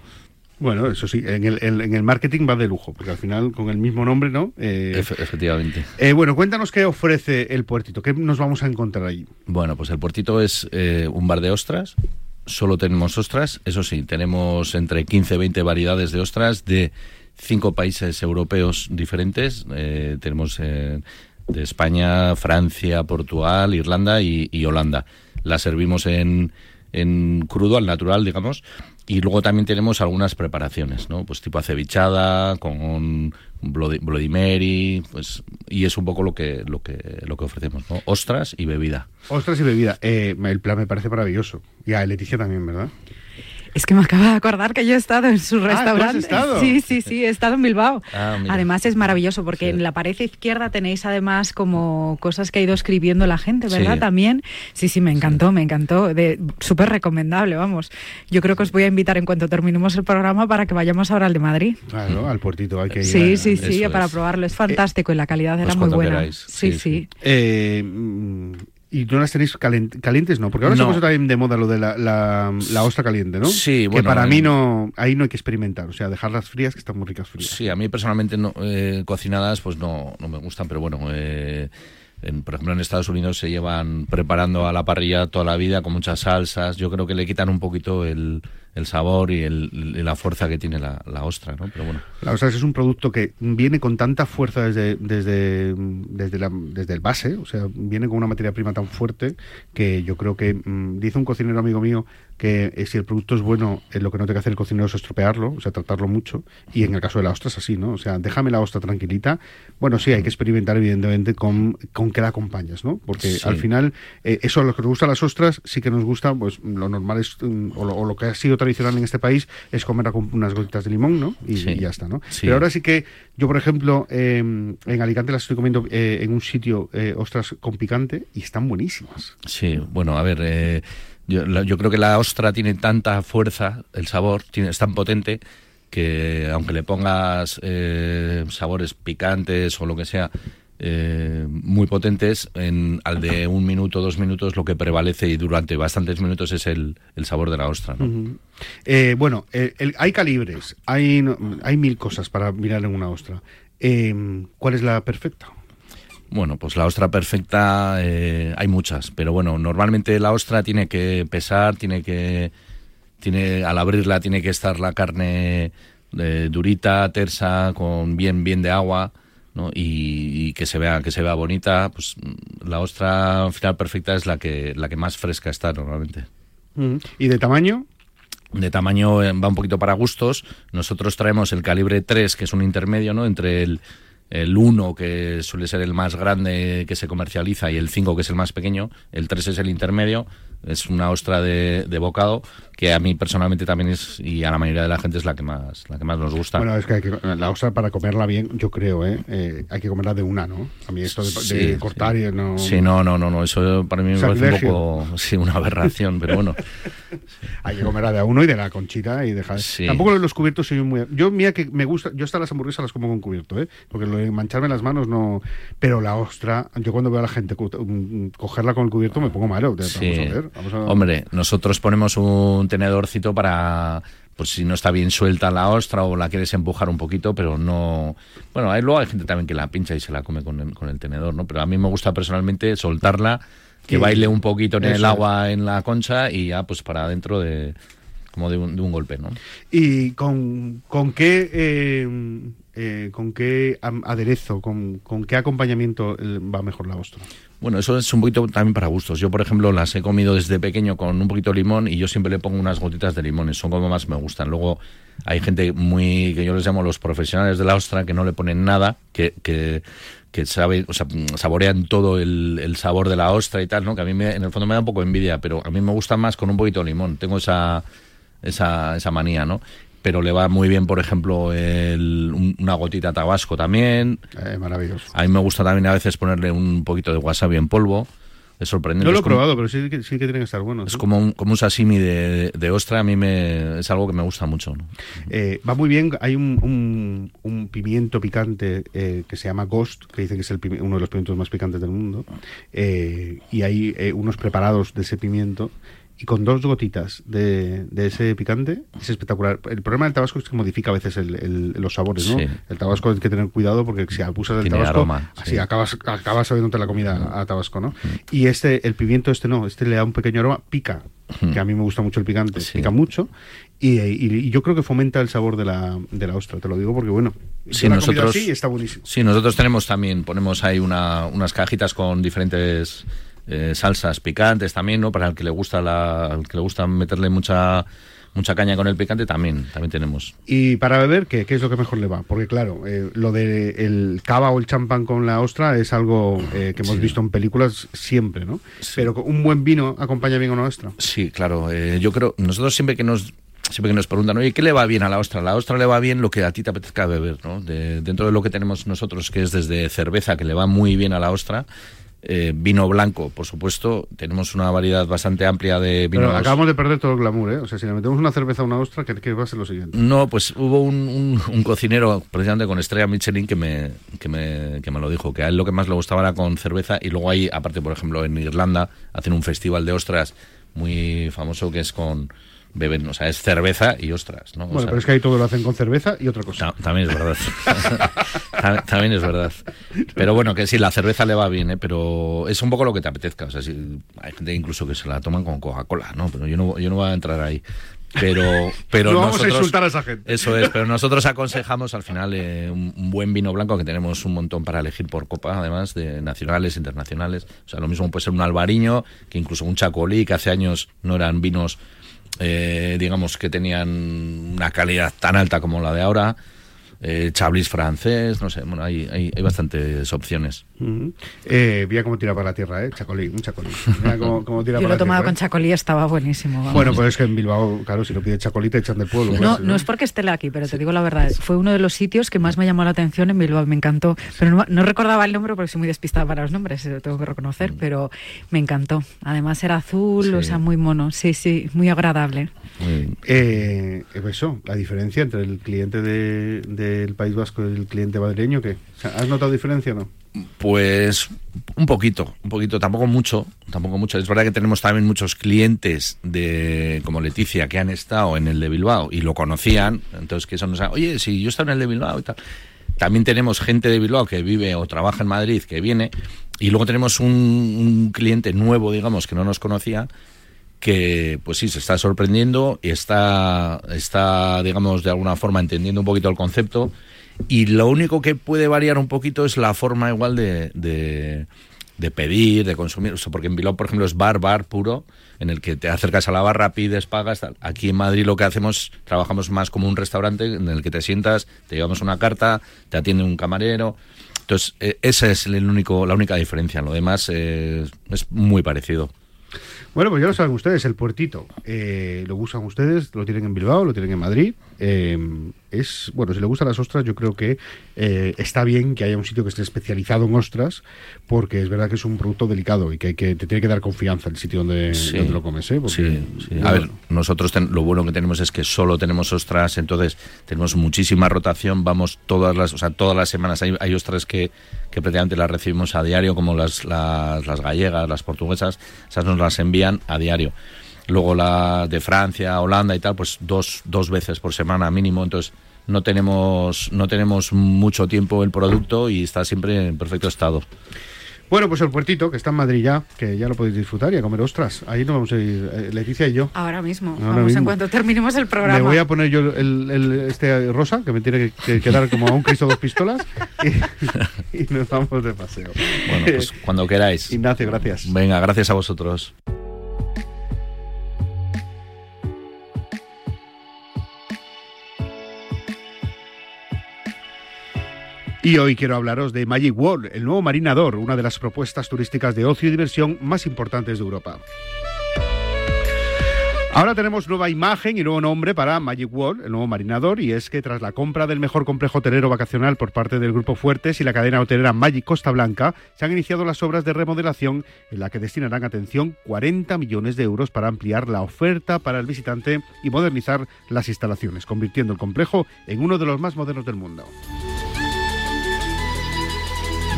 B: Bueno, eso sí, en el, en el, marketing va de lujo, porque al final con el mismo nombre, ¿no?
D: Eh, Efe, efectivamente.
B: Eh, bueno, cuéntanos qué ofrece el puertito, qué nos vamos a encontrar ahí.
D: Bueno, pues el puertito es eh, un bar de ostras, solo tenemos ostras, eso sí, tenemos entre 15 y 20 variedades de ostras de cinco países europeos diferentes, eh, tenemos de España, Francia, Portugal, Irlanda y, y Holanda. La servimos en, en crudo, al natural, digamos, y luego también tenemos algunas preparaciones, ¿no? Pues tipo acevichada, con Bloody, Mary, pues y es un poco lo que lo que lo que ofrecemos, ¿no? Ostras y bebida.
B: Ostras y bebida. Eh, el plan me parece maravilloso. Y a Leticia también, ¿verdad?
E: Es que me acaba de acordar que yo he estado en su
B: Ah,
E: restaurante.
B: ¿tú has estado?
E: Sí, sí, sí, he estado en Bilbao.
D: Ah,
E: además es maravilloso porque
D: Sí.
E: en la pared izquierda tenéis además como cosas que ha ido escribiendo la gente, ¿verdad?
D: Sí.
E: También. Sí, sí, me encantó, me encantó. De, súper recomendable, vamos. Yo creo que os voy a invitar en cuanto terminemos el programa para que vayamos ahora al de Madrid.
B: Claro, al puertito hay que ir.
E: Sí,
B: a-
E: sí, sí, para
D: es.
E: probarlo. Es fantástico y la calidad
D: pues
E: era muy buena.
D: queráis.
E: Sí,
D: Sí,
E: sí.
D: sí.
B: Eh, mm, y no las tenéis calientes, ¿no? Porque ahora se
D: No.
B: puso también de moda lo de la, la, la ostra caliente, ¿no?
D: Sí,
B: que
D: bueno,
B: para
D: en-
B: mí no, ahí no hay que experimentar, o sea, dejarlas frías, que están muy ricas frías.
D: Sí, a mí personalmente no, eh, cocinadas pues no, no me gustan, pero bueno, eh, en- por ejemplo en Estados Unidos se llevan preparando a la parrilla toda la vida con muchas salsas. Yo creo que le quitan un poquito el, el sabor y, el, la fuerza que tiene la, la ostra, ¿no? Pero bueno.
B: La ostra es un producto que viene con tanta fuerza desde, desde, desde, la- desde el base, o sea, viene con una materia prima tan fuerte que yo creo que, mm, dice un cocinero amigo mío, que eh, si el producto es bueno, eh, lo que no tiene que hacer el cocinero es estropearlo, o sea, tratarlo mucho, y en el caso de la ostra es así, ¿no? O sea, déjame la ostra tranquilita. Bueno, sí, hay que experimentar evidentemente con, con qué la acompañas, ¿no? Porque
D: Sí.
B: al final, eh, eso a lo que nos gusta las ostras, sí que nos gusta, pues lo normal es, mm, o lo, o lo que ha sido tradicional en este país, es comerla con unas gotitas de limón, ¿no? Y,
D: Sí.
B: y ya está, ¿no?
D: Sí.
B: Pero ahora sí que yo, por ejemplo, eh, en Alicante las estoy comiendo eh, en un sitio eh, ostras con picante y están buenísimas.
D: Sí, bueno, a ver, eh, yo, la- yo creo que la ostra tiene tanta fuerza, el sabor tiene, es tan potente que aunque le pongas eh, sabores picantes o lo que sea, eh, muy potentes, en, al de un minuto, dos minutos, lo que prevalece y durante bastantes minutos es el, el sabor de la ostra. ¿no?
B: Ujú. Eh, bueno, eh, el- hay calibres, hay, hay mil cosas para mirar en una ostra. Eh, ¿Cuál es la perfecta?
D: Bueno, pues la ostra perfecta eh, hay muchas, pero bueno, normalmente la ostra tiene que pesar, tiene que, tiene al abrirla tiene que estar la carne eh, durita, tersa, con bien bien de agua, ¿no? Y, y que se vea que se vea bonita. Pues mm, la ostra final perfecta es la que la que más fresca está normalmente.
B: Ujú. ¿Y de tamaño?
D: De tamaño eh, va un poquito para gustos. Nosotros traemos el calibre 3, que es un intermedio, ¿no? Entre el, el 1, que suele ser el más grande que se comercializa, y el 5, que es el más pequeño. El 3 es el intermedio. Es una ostra de, de bocado, que a mí personalmente también es, y a la mayoría de la gente es la que más, la que más nos gusta.
B: Bueno, es que, hay que- la ostra para comerla bien, yo creo, ¿eh? Eh, hay que comerla de una, ¿no? A mí esto de, de
D: Sí,
B: cortar
D: sí.
B: y no...
D: Sí, no, no, no, no, eso para mí me parece un poco, sí, una aberración, pero bueno.
B: Hay que comerla de a uno y de la conchita y dejar.
D: Sí.
B: Tampoco lo de los cubiertos soy muy. Yo, mira que me gusta. Yo hasta las hamburguesas las como con cubierto, ¿eh? Porque lo de mancharme las manos no. Pero la ostra, yo cuando veo a la gente cu- um, cogerla con el cubierto me pongo malo. Vamos a ver. Vamos a...
D: Hombre, nosotros ponemos un tenedorcito para, pues si no está bien suelta la ostra o la quieres empujar un poquito, pero no... Bueno, hay, luego hay gente también que la pincha y se la come con el, con el tenedor, ¿no? Pero a mí me gusta personalmente soltarla, que
B: Sí.
D: baile un poquito en
B: Eso
D: el agua, en la concha y ya pues para adentro de como de un, de un golpe, ¿no?
B: ¿Y con, con qué. eh, eh, con qué aderezo, con, con qué acompañamiento eh, va mejor la ostra?
D: Bueno, eso es un poquito también para gustos. Yo, por ejemplo, las he comido desde pequeño con un poquito de limón y yo siempre le pongo unas gotitas de limones. Son como más me gustan. Luego hay gente muy, que yo les llamo los profesionales de la ostra, que no le ponen nada, que, que, que sabe, o sea, saborean todo el, el sabor de la ostra y tal, ¿no? Que a mí me- en el fondo me da un poco envidia, pero a mí me gusta más con un poquito de limón. Tengo esa, esa, esa manía, ¿no? Pero le va muy bien, por ejemplo, el- un- una gotita tabasco también.
B: Eh, maravilloso.
D: A mí me gusta también a veces ponerle un poquito de wasabi en polvo. es sorprendente.
B: No lo he
D: como-
B: probado, pero sí que, sí que tienen que estar buenos.
D: Es
B: ¿no?
D: como un, como un sashimi de, de ostra, a mí me, es algo que me gusta mucho. ¿no?
B: Eh, va muy bien. Hay un, un- un pimiento picante eh, que se llama Ghost, que dicen que es el uno de los pimientos más picantes del mundo. Eh, y hay unos preparados de ese pimiento. Y con dos gotitas de, de ese picante es espectacular. El problema del tabasco es que modifica a veces el- el- los sabores, ¿no?
D: Sí.
B: El tabasco hay que tener cuidado porque si abusas del
D: Tiene
B: tabasco,
D: aroma,
B: así
D: sí.
B: acabas, acabas sabiéndote la comida a tabasco, ¿no? Y este, el pimiento este no, este le da un pequeño aroma, pica, que a mí me gusta mucho el picante, pica mucho. Y, y- y yo creo que fomenta el sabor de la, de la ostra, te lo digo porque, bueno, comido
D: nosotros-
B: así está buenísimo.
D: Sí, nosotros tenemos también, ponemos ahí una, unas cajitas con diferentes eh, salsas picantes también, ¿no? Para el que le gusta la, al que le gusta meterle mucha mucha caña con el picante también, también tenemos.
B: Y para beber, ¿qué, qué es lo que mejor le va? Porque, claro, eh, lo de el cava o el champán con la ostra es algo eh, que hemos
D: Sí.
B: visto en películas siempre, ¿no? Pero un buen vino acompaña bien a una ostra.
D: Sí, claro. eh, yo creo, nosotros siempre que nos siempre que nos preguntan, oye, ¿qué le va bien a la ostra? A la ostra le va bien lo que a ti te apetezca beber, ¿no? De- dentro de lo que tenemos nosotros, que es desde cerveza, que le va muy bien a la ostra, eh, vino blanco, por supuesto, tenemos una variedad bastante amplia de vinos.
B: Pero acabamos de perder todo el glamour, ¿eh? O sea, si le metemos una cerveza a una ostra, ¿qué, qué va a ser lo siguiente?
D: No, pues hubo un, un- un cocinero, precisamente con estrella Michelin, que me, que, me, que me lo dijo, que a él lo que más le gustaba era con cerveza y luego hay, aparte, por ejemplo, en Irlanda, hacen un festival de ostras muy famoso que es con beben, o sea, es cerveza y ostras, ¿no? O
B: Bueno,
D: sea,
B: pero es que ahí todo lo hacen con cerveza y otra cosa.
D: ta- también es verdad. Ta- también es verdad. Pero bueno, que sí, la cerveza le va bien, ¿eh? pero es un poco lo que te apetezca. O sea, si- hay gente incluso que se la toman con Coca-Cola, ¿no? Pero yo no, yo no voy a entrar ahí. Pero, pero
B: no vamos a insultar a esa gente.
D: eso es, pero nosotros aconsejamos al final eh, un, un buen vino blanco que tenemos un montón para elegir por copa, además de nacionales, internacionales. O sea, lo mismo puede ser un albariño que incluso un chacolí, que hace años no eran vinos, eh, digamos, que tenían una calidad tan alta como la de ahora. Eh, Chablis francés, no sé, bueno, hay, hay, hay bastantes opciones.
B: Ujú. Eh, mira cómo tira para la tierra, ¿eh? Chacolí, un chacolí. Mira cómo, cómo tira
E: Yo
B: para
E: lo tomado
B: tierra,
E: con
B: ¿eh?
E: chacolí, estaba buenísimo. vamos.
B: Bueno, pues es que en Bilbao, claro, si lo pide chacolí te echan del pueblo.
E: No, no es porque esté aquí, pero te digo la verdad. Fue uno de los sitios que más me llamó la atención en Bilbao. Me encantó. Pero no, no recordaba el nombre porque soy muy despistada para los nombres, lo tengo que reconocer. Pero me encantó. Además era azul,
D: Sí.
E: o sea, muy mono. Sí, sí, muy agradable.
D: Muy-
B: Eh, eso, la diferencia entre el cliente de- del País Vasco y el cliente madrileño, ¿qué? O sea, ¿Has notado diferencia o no?
D: Pues un poquito, un poquito, tampoco mucho, tampoco mucho. Es verdad que tenemos también muchos clientes de como Leticia que han estado en el de Bilbao y lo conocían, entonces que eso nos ha, oye, si yo estaba en el de Bilbao y tal. También tenemos gente de Bilbao que vive o trabaja en Madrid, que viene, y luego tenemos un, un cliente nuevo, digamos, que no nos conocía, que pues sí, se está sorprendiendo y está, está, digamos, de alguna forma entendiendo un poquito el concepto. Y lo único que puede variar un poquito es la forma igual de, de, pedir, de consumir. O sea, porque en Bilbao, por ejemplo, es bar, bar puro, en el que te acercas a la barra, pides, pagas. tal. Aquí en Madrid lo que hacemos, trabajamos más como un restaurante en el que te sientas, te llevamos una carta, te atiende un camarero. Entonces, eh, esa es la única diferencia. Lo demás es muy parecido.
B: Bueno, pues ya lo saben ustedes, el puertito. eh, lo usan ustedes, lo tienen en Bilbao, lo tienen en Madrid. Eh, es, bueno, si le gustan las ostras, yo creo que eh, está bien que haya un sitio que esté especializado en ostras, porque es verdad que es un producto delicado y que, hay que te tiene que dar confianza el sitio donde,
D: Sí.
B: donde lo comes, ¿eh? Porque,
D: Sí, sí.
B: bueno,
D: A ver, nosotros ten- lo bueno que tenemos es que solo tenemos ostras, entonces tenemos muchísima rotación, vamos todas las, o sea, todas las semanas hay, hay ostras que, que prácticamente las recibimos a diario, como las, las, las gallegas, las portuguesas, esas nos las envían a diario. Luego la de Francia, Holanda y tal, pues dos, dos veces por semana mínimo, entonces no tenemos, no tenemos mucho tiempo el producto y está siempre en perfecto estado.
B: Bueno, pues el puertito, que está en Madrid ya, que ya lo podéis disfrutar y a comer ostras. Ahí nos vamos a ir, eh, Leticia y yo.
E: Ahora mismo.
B: Ahora
E: Vamos
B: mismo.
E: en cuanto terminemos el programa.
B: Me voy a poner yo el, el- este rosa, que me tiene que, que quedar como a un Cristo dos pistolas, y, y nos vamos de paseo.
D: Bueno, pues cuando queráis.
B: Ignacio, gracias.
D: Venga, gracias a vosotros.
B: Y hoy quiero hablaros de Magic World, el nuevo marinador, una de las propuestas turísticas de ocio y diversión más importantes de Europa. Ahora tenemos nueva imagen y nuevo nombre para Magic World, el nuevo marinador, y es que tras la compra del mejor complejo hotelero vacacional por parte del Grupo Fuertes y la cadena hotelera Magic Costa Blanca, se han iniciado las obras de remodelación en la que destinarán atención 40 millones de euros para ampliar la oferta para el visitante y modernizar las instalaciones, convirtiendo el complejo en uno de los más modernos del mundo.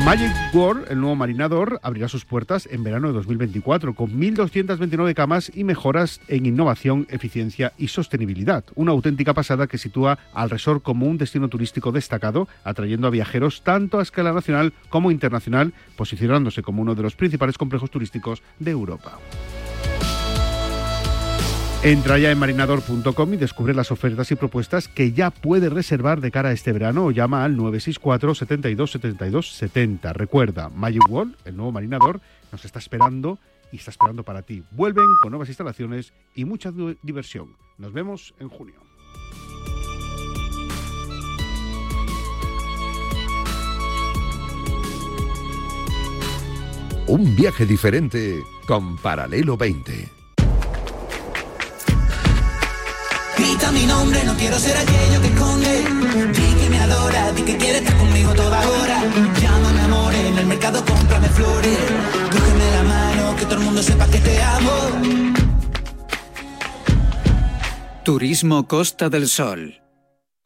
B: Magic World, el nuevo marinador, abrirá sus puertas en verano de 2024 con 1.229 camas y mejoras en innovación, eficiencia y sostenibilidad. Una auténtica pasada que sitúa al resort como un destino turístico destacado, atrayendo a viajeros tanto a escala nacional como internacional, posicionándose como uno de los principales complejos turísticos de Europa. Entra ya en marinador.com y descubre las ofertas y propuestas que ya puedes reservar de cara a este verano o llama al 964 72 72 70. Recuerda, Magic World, el nuevo marinador, nos está esperando y está esperando para ti. Vuelven con nuevas instalaciones y mucha diversión. Nos vemos en junio.
G: Un viaje diferente con Paralelo 20.
H: Grita mi nombre, no quiero ser aquello que esconde. Di que me adora, di que quiere estar conmigo toda hora. Llámame amor, en el mercado cómprame flores. Cógeme la mano, que todo el mundo sepa que te amo.
I: Turismo Costa del Sol.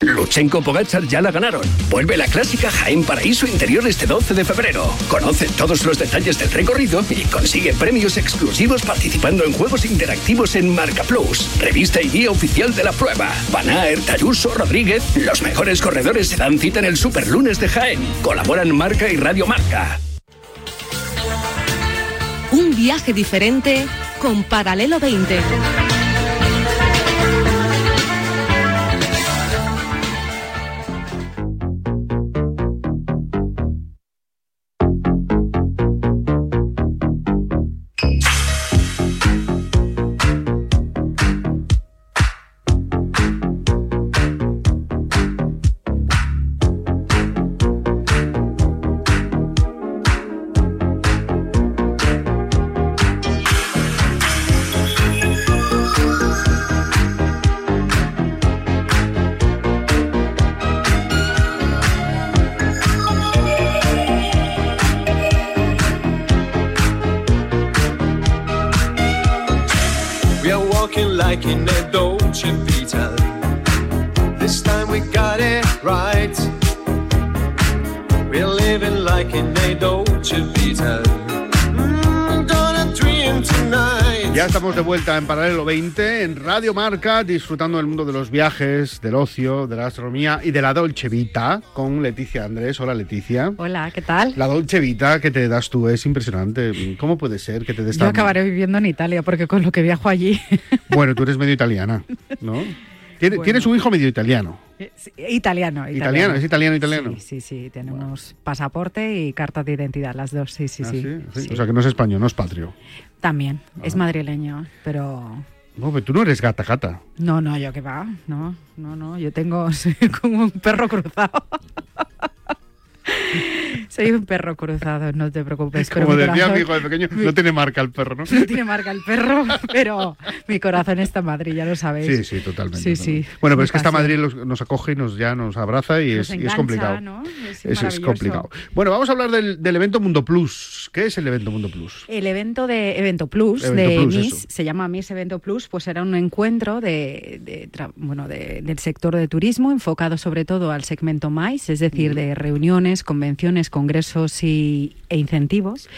J: Luchenko Pogachar ya la ganaron. Vuelve la clásica Jaén Paraíso Interior este 12 de febrero. Conoce todos los detalles del recorrido y consigue premios exclusivos participando en juegos interactivos en Marca Plus, revista y guía oficial de la prueba. Van Aert, Ayuso, Rodríguez, los mejores corredores se dan cita en el Superlunes de Jaén. Colaboran Marca y Radio Marca.
K: Un viaje diferente con Paralelo 20.
B: En Paralelo 20, en Radio Marca, disfrutando del mundo de los viajes, del ocio, de la gastronomía y de la Dolce Vita con Leticia Andrés. Hola Leticia.
E: Hola, ¿qué tal?
B: La Dolce Vita que te das tú es impresionante. ¿Cómo puede ser que te des
E: Yo
B: tan-
E: acabaré viviendo en Italia porque con lo que viajo allí.
B: Bueno, tú eres medio italiana, ¿no? Tiene-
E: Bueno.
B: Tienes un hijo medio italiano.
E: italiano, italiano.
B: Italiano, es italiano, italiano.
E: Sí, sí, sí, tenemos pasaporte y carta de identidad, las dos, sí, sí,
B: Ah,
E: sí.
B: sí?
E: sí.
B: O sea que no es español, no es patrio.
E: También, es madrileño, pero
B: No, pero tú no eres gata, gata.
E: no, no, yo que va, no, no, no, yo tengo como un perro cruzado. Soy un perro cruzado, no te preocupes.
B: Como decía mi hijo de pequeño, no tiene marca el perro, ¿no?
E: No tiene marca el perro, pero mi corazón está en Madrid, ya lo sabéis.
B: Sí, sí, totalmente.
E: Sí,
B: totalmente.
E: sí.
B: Bueno, pero es que esta. Madrid los- nos acoge y nos ya nos abraza y,
E: Nos
B: es, y es
E: engancha,
B: complicado.
E: ¿no? Es
B: Eso es
E: maravilloso.
B: complicado. Bueno, vamos a hablar del, del evento Mundo Plus. ¿Qué es el evento Mundo Plus?
E: El evento de Evento Plus
B: Evento
E: de
B: Plus,
E: Miss
B: eso.
E: se llama Miss Evento Plus, pues era un encuentro de, de tra- bueno de- del sector de turismo enfocado sobre todo al segmento MICE, es decir, de reuniones, convenciones, congresos y, e incentivos.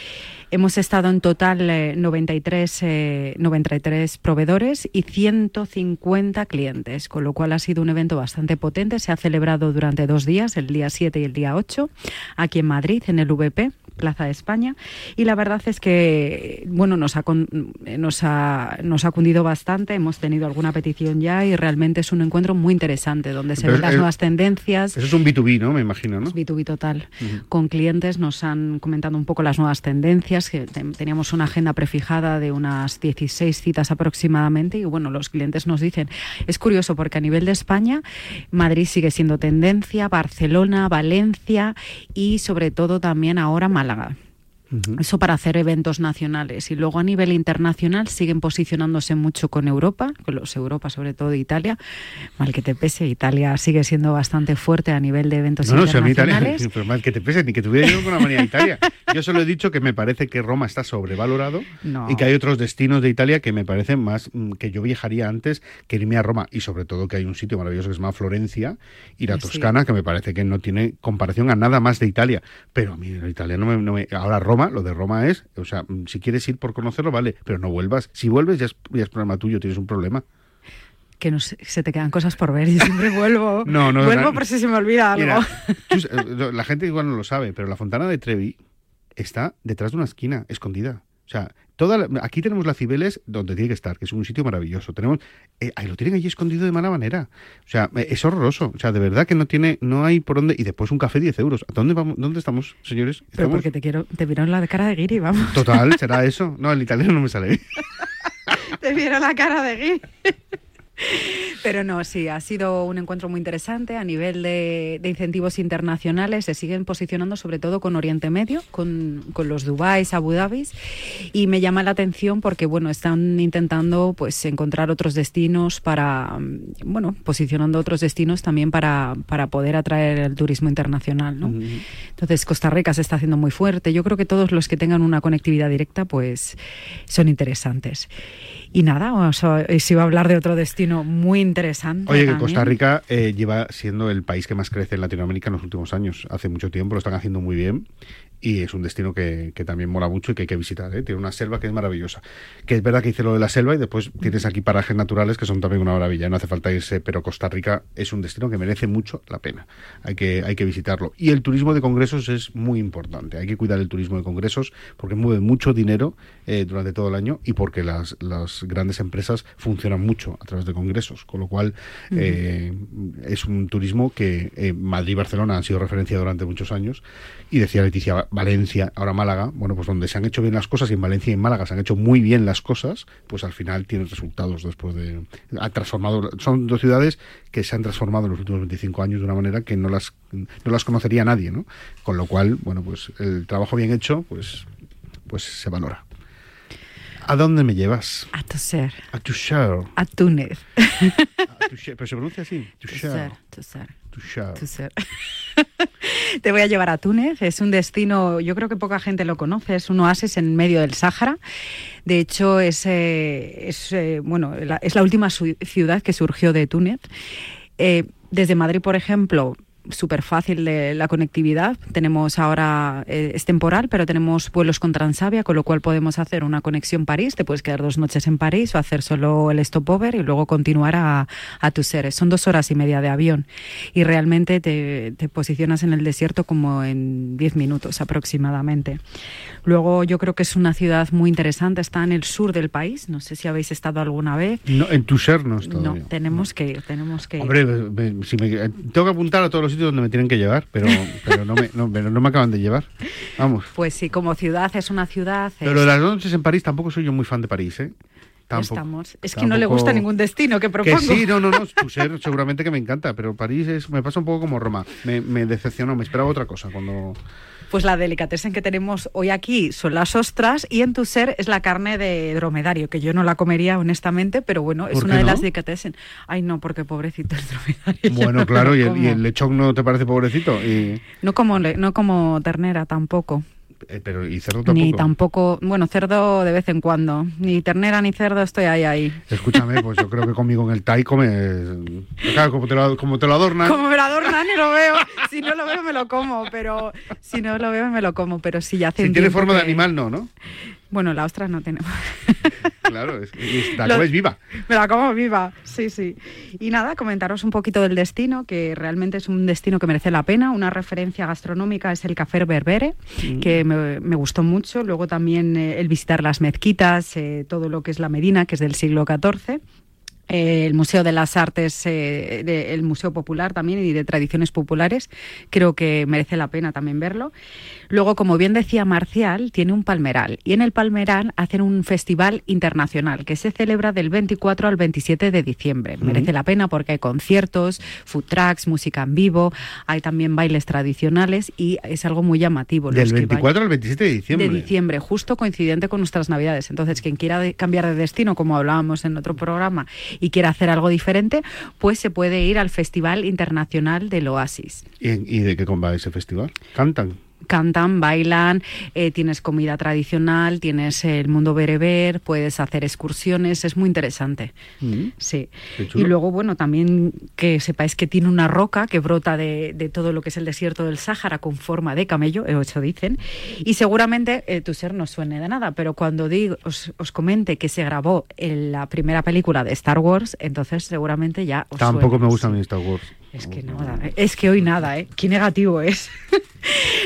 E: Hemos estado en total eh, 93, eh, 93 proveedores y 150 clientes, con lo cual ha sido un evento bastante potente. Se ha celebrado durante dos días, el día 7 y el día 8, aquí en Madrid, en el VP. Plaza de España. Y la verdad es que, bueno, nos ha, nos ha, nos ha cundido bastante, hemos tenido alguna petición ya y realmente es un encuentro muy interesante donde se
B: Pero
E: ven las
B: es-
E: nuevas tendencias.
B: Eso es un B2B, ¿no? Me imagino, ¿no?
E: Es B2B total. Con clientes nos han comentado un poco las nuevas tendencias, que te- teníamos una agenda prefijada de unas 16 citas aproximadamente y bueno, los clientes nos dicen, es curioso porque a nivel de España, Madrid sigue siendo tendencia, Barcelona, Valencia y sobre todo también ahora Málaga. Málaga. Eso para hacer eventos nacionales. Y luego a nivel internacional siguen posicionándose mucho con Europa, con los Europa, sobre todo Italia. Mal que te pese, Italia sigue siendo bastante fuerte a nivel de eventos
B: No, no, si a mí Italia,
E: internacionales.
B: pero mal que te pese, ni que tuviera yo una manía de Italia. Yo solo he dicho que me parece que Roma está sobrevalorado
E: No.
B: y que hay otros destinos de Italia que me parecen más mm, que yo viajaría antes que irme a Roma y sobre todo que hay un sitio maravilloso que se llama Florencia y la
E: Sí.
B: Toscana que me parece que no tiene comparación a nada más de Italia. Pero a mí el italiano me, no me- ahora Roma, lo de Roma es, o sea, mm, si quieres ir por conocerlo vale, pero no vuelvas. Si vuelves ya es, ya es problema tuyo, tienes un problema.
E: Que no sé, se te quedan cosas por ver y siempre vuelvo.
B: No, no,
E: vuelvo
B: na-
E: por si se me olvida algo.
B: Mira, tú- eh, la gente igual no lo sabe, pero la Fontana de Trevi está detrás de una esquina, escondida. O sea, toda la- aquí tenemos la Cibeles donde tiene que estar, que es un sitio maravilloso. Tenemos, eh, ahí lo tienen allí escondido de mala manera. O sea, eh, es horroroso. O sea, de verdad que no tiene, no hay por dónde. Y después un café 10 euros. ¿A dónde vamos? ¿Dónde estamos, señores?
E: Pero porque te quiero, te vieron la cara de Guiri, vamos.
B: Total, será eso. No, el italiano no me sale.
E: Te vieron la cara de Guiri. Pero no, sí, ha sido un encuentro muy interesante a nivel de, de incentivos internacionales. Se siguen posicionando sobre todo con Oriente Medio, con, con los Dubái, Abu Dhabi. Y me llama la atención porque, bueno, están intentando pues encontrar otros destinos para, mm, bueno, posicionando otros destinos también para, para poder atraer el turismo internacional, ¿no? Entonces, Costa Rica se está haciendo muy fuerte. Yo creo que todos los que tengan una conectividad directa, pues son interesantes. Y nada, os, os iba a hablar de otro destino muy interesante.
B: Oye, que. Costa Rica eh, lleva siendo el país que más crece en Latinoamérica en los últimos años. Hace mucho tiempo lo están haciendo muy bien y es un destino que, que también mola mucho y que hay que visitar. ¿eh? Tiene una selva que es maravillosa. Que es verdad que hice lo de la selva y después tienes aquí parajes naturales que son también una maravilla. No hace falta irse, pero Costa Rica es un destino que merece mucho la pena. Hay que, hay que visitarlo. Y el turismo de congresos es muy importante. Hay que cuidar el turismo de congresos porque mueve mucho dinero eh, durante todo el año y porque las, las grandes empresas funcionan mucho a través de congresos. Con lo cual eh, es un turismo que eh, Madrid y Barcelona han sido referencia durante muchos años. Y decía Leticia, Valencia, ahora Málaga, bueno, pues donde se han hecho bien las cosas y en Valencia y en Málaga se han hecho muy bien las cosas, pues al final tienen resultados después de... Ha transformado, son dos ciudades que se han transformado en los últimos 25 años de una manera que no las, no las conocería nadie, ¿no? Con lo cual, bueno, pues el trabajo bien hecho, pues, pues se valora. ¿A dónde me llevas?
E: A Toser,
B: A Tushar.
E: a Túnez.
B: A Tushar. Pero se pronuncia así.
E: Toser,
B: Tushar.
E: Toser.
B: Tushar.
E: Te voy a llevar a Túnez. Es un destino, yo creo que poca gente lo conoce. Es un oasis en medio del Sáhara. De hecho, es, eh, es, eh, bueno, la, es la última ciudad que surgió de Túnez. Eh, desde Madrid, por ejemplo, súper fácil de la conectividad. Tenemos ahora, eh, es temporal, pero tenemos vuelos con Transavia, con lo cual podemos hacer una conexión París. Te puedes quedar dos noches en París o hacer solo el stopover y luego continuar a, a tus seres. Son dos horas y media de avión y realmente te, te posicionas en el desierto como en 10 minutos aproximadamente. Luego yo creo que es una ciudad muy interesante, está en el sur del país, no sé si habéis estado alguna vez.
B: No, en no he estado
E: No, tenemos que ir, tenemos que ir.
B: Hombre, me- me- si me- eh, tengo que apuntar a todos los sitios donde me tienen que llevar, pero, pero, no, me, no, pero no me acaban de llevar. Vamos.
E: Pues sí, como ciudad es una ciudad.
B: Pero
E: es-
B: las noches en París tampoco soy yo muy fan de París, ¿eh? Tampoco.
E: estamos. Es que no le
B: Tampoco-
E: gusta ningún destino que
B: Que
E: propongo.
B: sí, no, no, no, Tushar seguramente que me encanta, pero París es, me pasa un poco como Roma. Me, me decepcionó, me esperaba otra cosa cuando...
E: Pues la delicatessen que tenemos hoy aquí son las ostras y en tu ser es la carne de dromedario, que yo no la comería honestamente, pero bueno, es
B: ¿Por
E: una de
B: no?
E: las delicatessen. Ay, no, porque pobrecito el dromedario. no
B: Bueno, claro, y el, y el lechón no te parece pobrecito. Y,
E: No como, no como ternera tampoco.
B: Eh, pero y cerdo tampoco.
E: Ni tampoco, bueno, cerdo de vez en cuando. Ni ternera ni cerdo estoy ahí, ahí.
B: Escúchame, pues yo creo que conmigo en el Thai comes... Claro, como te lo, como te lo adornan...
E: Como me lo adornan y lo veo. Si no lo veo, me lo como, pero si no lo veo, me lo como. Pero si ya hace
B: Si tiene forma de animal, no, ¿no?
E: Bueno, la ostra no tenemos.
B: Claro, es, es- la comes viva.
E: Me la como viva, sí, sí. Y nada, comentaros un poquito del destino, que realmente es un destino que merece la pena. Una referencia gastronómica es el Café Berbere,
L: Mm.
E: que me, me gustó mucho. Luego también eh, el visitar las mezquitas, eh, todo lo que es la Medina, que es del siglo XIV. Eh, el Museo de las Artes, eh, de- el Museo Popular también y de Tradiciones Populares, creo que merece la pena también verlo. Luego, como bien decía Marcial, tiene un palmeral y en el palmeral hacen un festival internacional que se celebra del 24 al 27 de diciembre. Merece la pena porque hay conciertos, food trucks, música en vivo, hay también bailes tradicionales y es algo muy llamativo.
B: Del
E: Los que
B: 24
E: vayan-
B: al 27 de diciembre.
E: de diciembre, justo coincidente con nuestras navidades. Entonces, quien quiera de- cambiar de destino, como hablábamos en otro programa, y quiera hacer algo diferente, pues se puede ir al Festival Internacional del Oasis.
B: ¿Y, y de qué va ese festival? ¿Cantan?
E: Cantan, bailan, eh, tienes comida tradicional, tienes el mundo bereber, puedes hacer excursiones, es muy interesante.
B: Mm.
E: Sí. Y luego, bueno, también que sepáis que tiene una roca que brota de, de todo lo que es el desierto del Sáhara con forma de camello, eh, eso dicen. Y seguramente eh, tu ser no suene de nada, pero cuando digo, os, os comente que se grabó en la primera película de Star Wars, entonces seguramente ya os
B: Tampoco me gusta a mí Star Wars.
E: Es que nada, es que hoy nada, ¿eh? Qué negativo es.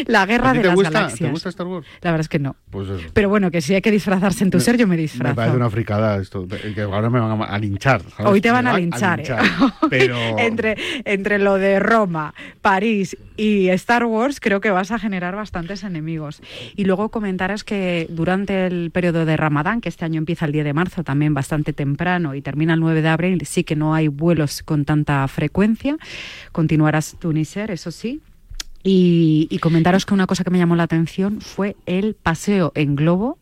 E: la guerra
B: ¿A ti
E: de las
B: gusta-
E: galaxias.
B: ¿Te gusta Star Wars?
E: La verdad es que no.
B: Pues eso.
E: Pero bueno, que si hay que disfrazarse en tu ser, yo me
B: Me
E: disfrazo.
B: parece una fricada esto. Que ahora me van a, linchar. ¿sabes?
E: Hoy te
B: Me
E: van a linchar, ¿eh?
B: Pero.
E: entre, entre lo de Roma, París y Star Wars, creo que vas a generar bastantes enemigos. Y luego comentaros que durante el periodo de Ramadán, que este año empieza el 10 de marzo, también bastante temprano, y termina el 9 de abril, sí que no hay vuelos con tanta frecuencia. Continuarás Tuniser, eso sí. Y, y comentaros que una cosa que me llamó la atención fue el paseo en globo,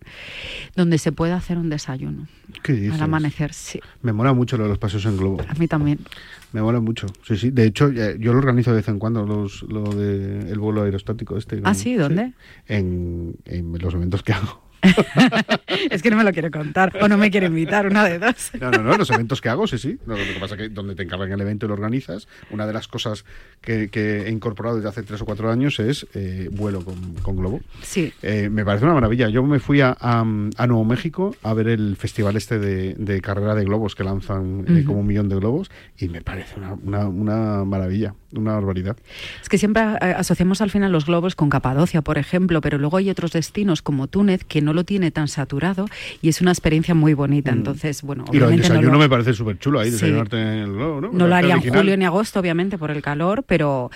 E: donde se puede hacer un desayuno.
B: ¿Qué dices?
E: Al amanecer, sí.
B: Me mola mucho lo de los paseos en globo.
E: A mí también.
B: Me mola mucho. Sí, sí. De hecho, yo lo organizo de vez en cuando, los, lo de el vuelo aerostático este.
E: ¿Ah, sí? ¿Dónde?
B: En, en los eventos que hago.
E: es que no me lo quiere contar o no me quiere invitar, una de dos.
B: No, no, no, los eventos que hago, sí, sí. Lo que pasa es que donde te encargan el evento y lo organizas, una de las cosas que, que he incorporado desde hace tres o cuatro años es eh, vuelo con, con globo.
E: Sí.
B: Eh, me parece una maravilla. Yo me fui a, a- a Nuevo México a ver el festival este de, de carrera de globos que lanzan eh, como un millón de globos y me parece una, una, una maravilla, una barbaridad.
E: Es que siempre asociamos al final los globos con Capadocia, por ejemplo, pero luego hay otros destinos como Túnez que no lo tiene tan saturado y es una experiencia muy bonita. Entonces, bueno,
B: Mm. Y lo del
E: obviamente no
B: desayuno
E: lo-
B: me parece súper chulo ahí,
E: Sí.
B: desayunarte en el globo, ¿no?
E: No lo
B: La
E: haría en julio ni agosto, obviamente, por el calor, pero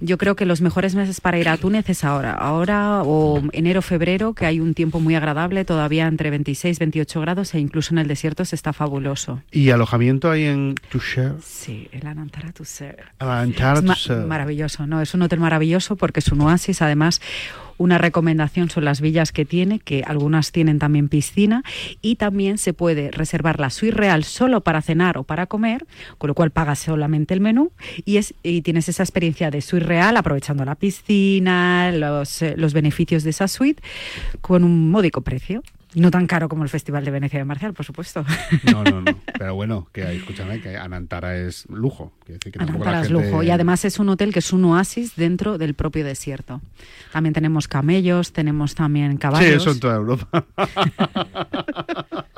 E: yo creo que los mejores meses para ir a Túnez es ahora. Ahora o enero, febrero, que hay un tiempo muy agradable, todavía entre 26, 28 grados e incluso en el desierto se está fabuloso.
B: ¿Y alojamiento ahí en Toucher?
E: Sí, el Anantara Tusser.
B: Anantara
E: Es ma- maravilloso, ¿no? Es un hotel maravilloso porque es un oasis. Además, una recomendación son las villas que tiene, que algunas tienen también piscina y también se puede reservar la suite real solo para cenar o para comer, con lo cual pagas solamente el menú y, es, y tienes esa experiencia de suite real aprovechando la piscina, los, eh, los beneficios de esa suite con un módico precio. No tan caro como el Festival de Venecia de Marcial, por supuesto.
B: No, no, no. Pero bueno, que escúchame, que Anantara es lujo. Decir que
E: Anantara es
B: gente-
E: lujo y además es un hotel que es un oasis dentro del propio desierto. También tenemos camellos, tenemos también
B: Sí,
E: caballos.
B: eso en toda Europa.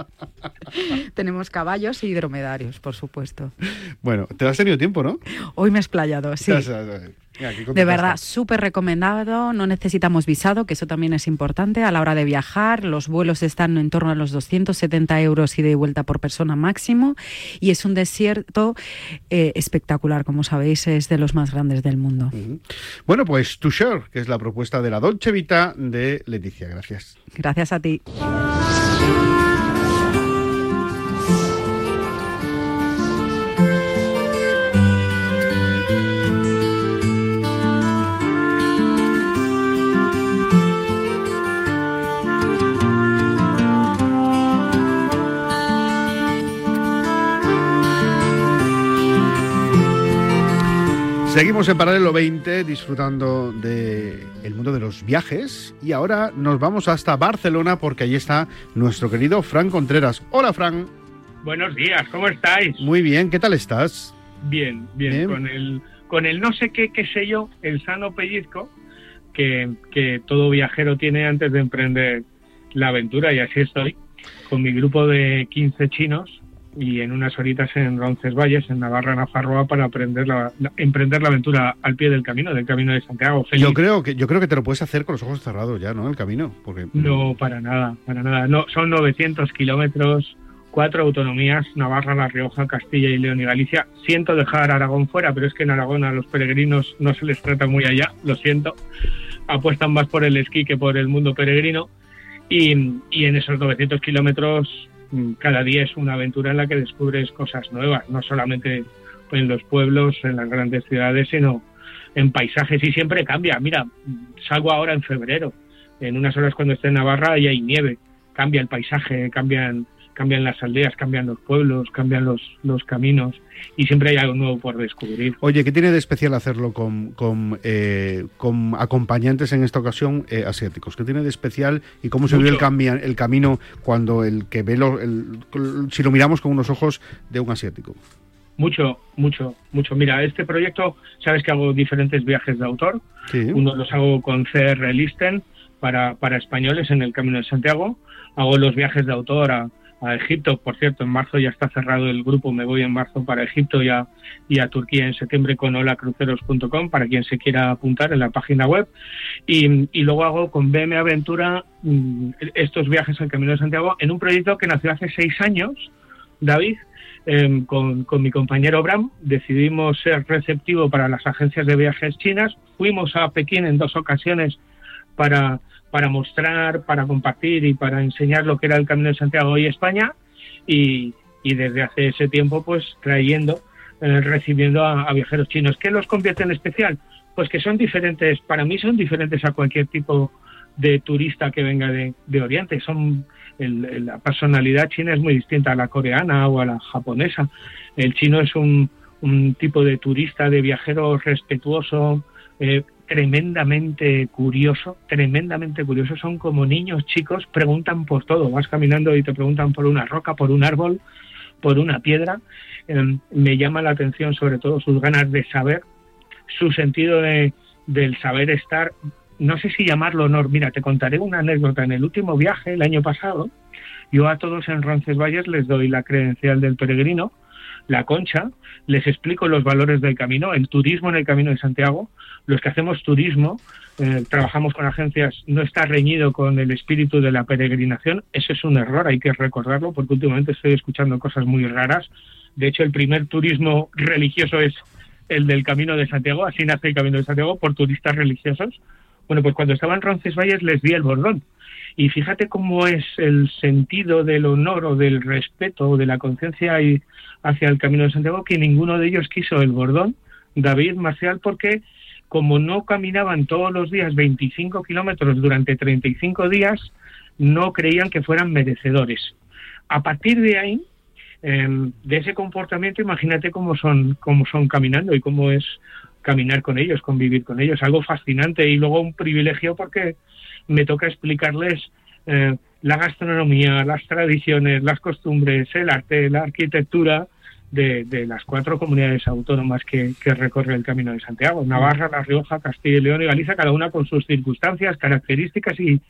E: tenemos caballos y dromedarios, por supuesto.
B: bueno, te has tenido tiempo, ¿no?
E: Hoy me he explayado, sí. De verdad, súper recomendado. No necesitamos visado, que eso también es importante a la hora de viajar. Los vuelos están en torno a los 270 euros ida y vuelta por persona máximo. Y es un desierto eh, espectacular, como sabéis, es de los más grandes del mundo.
B: Bueno, pues Toucher, que es la propuesta de la Dolce Vita de Leticia. Gracias.
E: Gracias a ti.
B: Seguimos en Paralelo 20 disfrutando de el mundo de los viajes y ahora nos vamos hasta Barcelona porque allí está nuestro querido Fran Contreras. Hola Fran.
L: Buenos días, ¿cómo estáis?
B: Muy bien, ¿qué tal estás?
L: Bien, bien,
B: Bien.
L: con el con el no sé qué, qué sé yo, el sano pellizco que, que todo viajero tiene antes de emprender la aventura y así estoy con mi grupo de 15 chinos y en unas horitas en Roncesvalles, en Navarra, Nafarroa, para aprender la, la- emprender la aventura al pie del camino, del camino de Santiago. Feliz.
B: Yo creo que yo creo que te lo puedes hacer con los ojos cerrados ya, ¿no? El camino, porque
L: No, para nada, para nada. No, son 900 kilómetros, cuatro autonomías, Navarra, La Rioja, Castilla y León y Galicia. Siento dejar Aragón fuera, pero es que en Aragón a los peregrinos no se les trata muy allá, lo siento. Apuestan más por el esquí que por el mundo peregrino. Y, y en esos 900 kilómetros cada día es una aventura en la que descubres cosas nuevas, no solamente en los pueblos, en las grandes ciudades, sino en paisajes y siempre cambia. Mira, salgo ahora en febrero, en unas horas cuando esté en Navarra y hay nieve, cambia el paisaje, cambian cambian las aldeas, cambian los pueblos, cambian los, los caminos y siempre hay algo nuevo por descubrir.
B: Oye, ¿qué tiene de especial hacerlo con, con, eh, con acompañantes en esta ocasión eh, asiáticos? ¿Qué tiene de especial y cómo se vio el,
L: Mucho.
B: cambia- el camino cuando el que ve, lo- el- si lo miramos con unos ojos de un asiático?
L: Mucho, mucho, mucho. Mira, este proyecto, sabes que hago diferentes viajes de autor.
B: Sí.
L: Uno los hago con CR Listen para, para españoles en el Camino de Santiago. Hago los viajes de autor a, a Egipto. Por cierto, en marzo ya está cerrado el grupo. Me voy en marzo para Egipto y a, y a Turquía en septiembre con holacruceros.com para quien se quiera apuntar en la página web. Y, y luego hago con BM Aventura mm, estos viajes al Camino de Santiago en un proyecto que nació hace seis años, David, eh, con, con mi compañero Bram, decidimos ser receptivo para las agencias de viajes chinas. Fuimos a Pekín en dos ocasiones para, para mostrar, para compartir y para enseñar lo que era el Camino de Santiago y España. Y, y desde hace ese tiempo, pues trayendo, eh, recibiendo a, a viajeros chinos. ¿Qué los convierte en especial? Pues que son diferentes, para mí son diferentes a cualquier tipo de turista que venga de, de Oriente. Son el- la personalidad china es muy distinta a la coreana o a la japonesa. El chino es un, un tipo de turista, de viajero respetuoso, eh, tremendamente curioso, tremendamente curioso. Son como niños chicos, preguntan por todo. Vas caminando y te preguntan por una roca, por un árbol, por una piedra. Eh, me llama la atención sobre todo sus ganas de saber, su sentido de- del saber estar. No sé si llamarlo honor. Mira, te contaré una anécdota. En el último viaje, el año pasado, yo a todos en Roncesvalles les doy la credencial del peregrino, la concha, les explico los valores del camino, el turismo en el Camino de Santiago. Los que hacemos turismo, eh, trabajamos con agencias, no está reñido con el espíritu de la peregrinación. Eso es un error, hay que recordarlo, porque últimamente estoy escuchando cosas muy raras. De hecho, el primer turismo religioso es el del Camino de Santiago, así nace el Camino de Santiago por turistas religiosos. Bueno, pues cuando estaba en Roncesvalles les di el bordón. Y fíjate cómo es el sentido del honor o del respeto o de la conciencia hacia el Camino de Santiago, que ninguno de ellos quiso el bordón, David Marcial, porque como no caminaban todos los días 25 kilómetros durante 35 días, no creían que fueran merecedores. A partir de ahí, eh, de ese comportamiento, imagínate cómo son, cómo son caminando y cómo es caminar con ellos, convivir con ellos, algo fascinante y luego un privilegio porque me toca explicarles eh, la gastronomía, las tradiciones, las costumbres, el arte, la arquitectura de, de las cuatro comunidades autónomas que, que recorre el Camino de Santiago, Navarra, La Rioja, Castilla y León y Galicia, cada una con sus circunstancias, características y,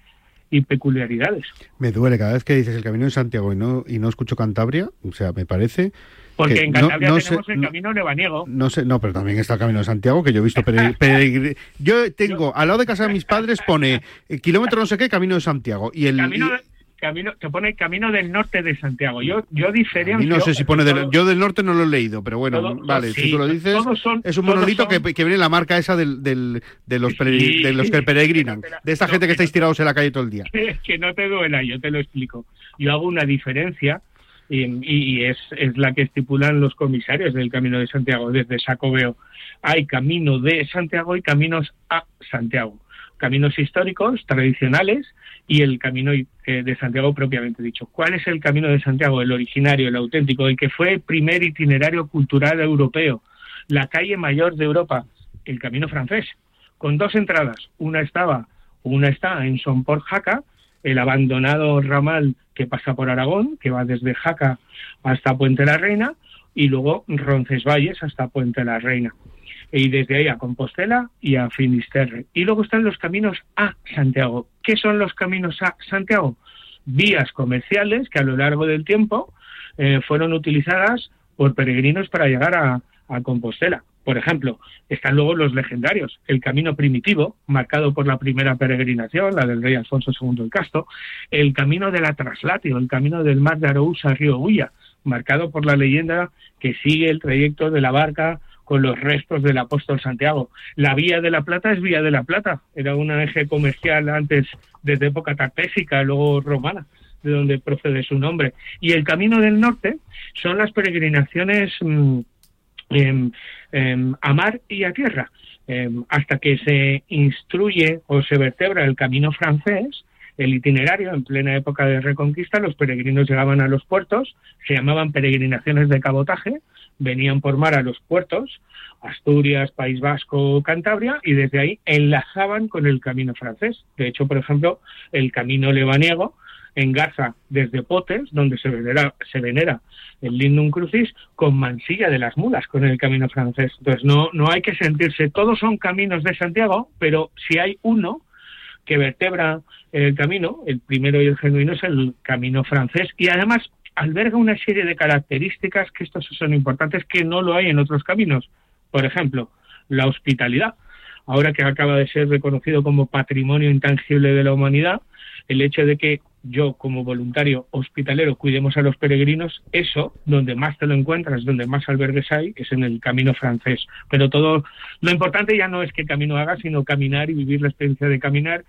L: y peculiaridades.
B: Me duele cada vez que dices el camino de Santiago y no, y no escucho Cantabria, o sea, me parece...
L: Porque
B: que
L: en Cantabria
B: no sé-
L: tenemos el
B: no-
L: Camino lebaniego.
B: No sé, no, pero también está el Camino de Santiago, que yo he visto peregr- Yo tengo, al lado de casa de mis padres pone eh, kilómetro no sé qué, Camino de Santiago. Y el...
L: Camino,
B: y-
L: de- camino, te pone Camino del Norte de Santiago. Yo, yo
B: y
L: diferencio.
B: no sé si pone del, yo del norte no lo he leído, pero bueno,
L: Todo-
B: vale,
L: sí,
B: si tú lo dices,
L: son-
B: es un monolito
L: son-
B: que, que viene en la marca esa del, del- de, los
L: Sí.
B: de los que peregrinan, de esta gente que estáis tirados en la calle todo el día.
L: que no te duela, yo te lo explico. Yo hago una diferencia y, es, es la que estipulan los comisarios del Camino de Santiago desde Sacobeo. Hay camino de Santiago y caminos a Santiago. Caminos históricos, tradicionales y el camino eh, de Santiago propiamente dicho. ¿Cuál es el camino de Santiago? El originario, el auténtico, el que fue el primer itinerario cultural europeo, la calle mayor de Europa, el camino francés, con dos entradas. Una estaba, una está en Somport Jaca, el abandonado ramal que pasa por Aragón, que va desde Jaca hasta Puente la Reina, y luego Roncesvalles hasta Puente la Reina. y desde ahí a Compostela y a Finisterre. Y luego están los caminos a Santiago. ¿Qué son los caminos a Santiago? Vías comerciales que a lo largo del tiempo eh, fueron utilizadas por peregrinos para llegar a, a Compostela. Por ejemplo, están luego los legendarios, el camino primitivo, marcado por la primera peregrinación, la del rey Alfonso II el Casto, el camino de la Traslatio, el camino del mar de Arousa a Río Ulla, marcado por la leyenda que sigue el trayecto de la barca con los restos del apóstol Santiago. La Vía de la Plata es Vía de la Plata, era un eje comercial antes desde época tartésica, luego romana de donde procede su nombre. Y el Camino del Norte son las peregrinaciones mm, a mar y a tierra, em, hasta que se instruye o se vertebra el Camino francés, el itinerario en plena época de Reconquista, los peregrinos llegaban a los puertos, se llamaban peregrinaciones de cabotaje, venían por mar a los puertos, Asturias, País Vasco, Cantabria, y desde ahí enlazaban con el camino francés. De hecho, por ejemplo, el camino lebaniego engarza desde Potes, donde se venera, se venera el Lindum Crucis, con Mansilla de las Mulas, con el camino francés. Entonces, no, no hay que sentirse, todos son caminos de Santiago, pero si hay uno que vertebra el camino, el primero y el genuino es el camino francés, y además alberga una serie de características que estos son importantes que no lo hay en otros caminos. Por ejemplo, la hospitalidad. Ahora que acaba de ser reconocido como patrimonio intangible de la humanidad, el hecho de que yo como voluntario hospitalero cuidemos a los peregrinos, eso, donde más te lo encuentras, donde más albergues hay, es en el camino francés. Pero todo, lo importante ya no es qué camino hagas, sino caminar y vivir la experiencia de caminar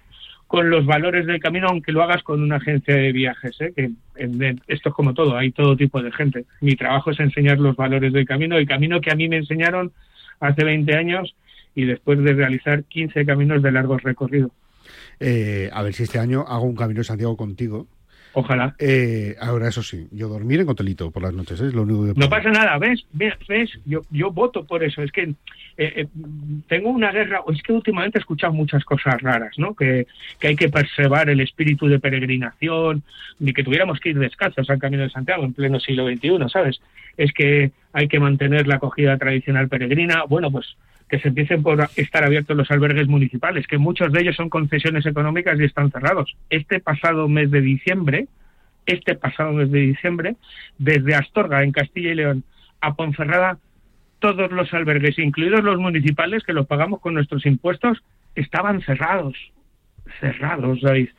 L: con los valores del camino, aunque lo hagas con una agencia de viajes, ¿eh? que en- esto es como todo, hay todo tipo de gente. Mi trabajo es enseñar los valores del camino, el camino que a mí me enseñaron hace 20 años y después de realizar 15 caminos de largo recorrido.
B: Eh, a ver si este año hago un camino de Santiago contigo.
L: Ojalá.
B: Eh, ahora, eso sí, yo dormir en hotelito por las noches, ¿eh? es lo único que
L: No pasa nada, ¿ves? ¿Ves? ¿Ves? Yo, yo voto por eso. Es que eh, eh, tengo una guerra, es que últimamente he escuchado muchas cosas raras, ¿no? Que, que hay que preservar el espíritu de peregrinación, ni que tuviéramos que ir descalzos al Camino de Santiago en pleno siglo XXI, ¿sabes? Es que hay que mantener la acogida tradicional peregrina. Bueno, pues que se empiecen por estar abiertos los albergues municipales, que muchos de ellos son concesiones económicas y están cerrados. Este pasado mes de diciembre, este pasado mes de diciembre, desde Astorga, en Castilla y León, a Ponferrada, todos los albergues, incluidos los municipales, que los pagamos con nuestros impuestos, estaban cerrados. Cerrados, David.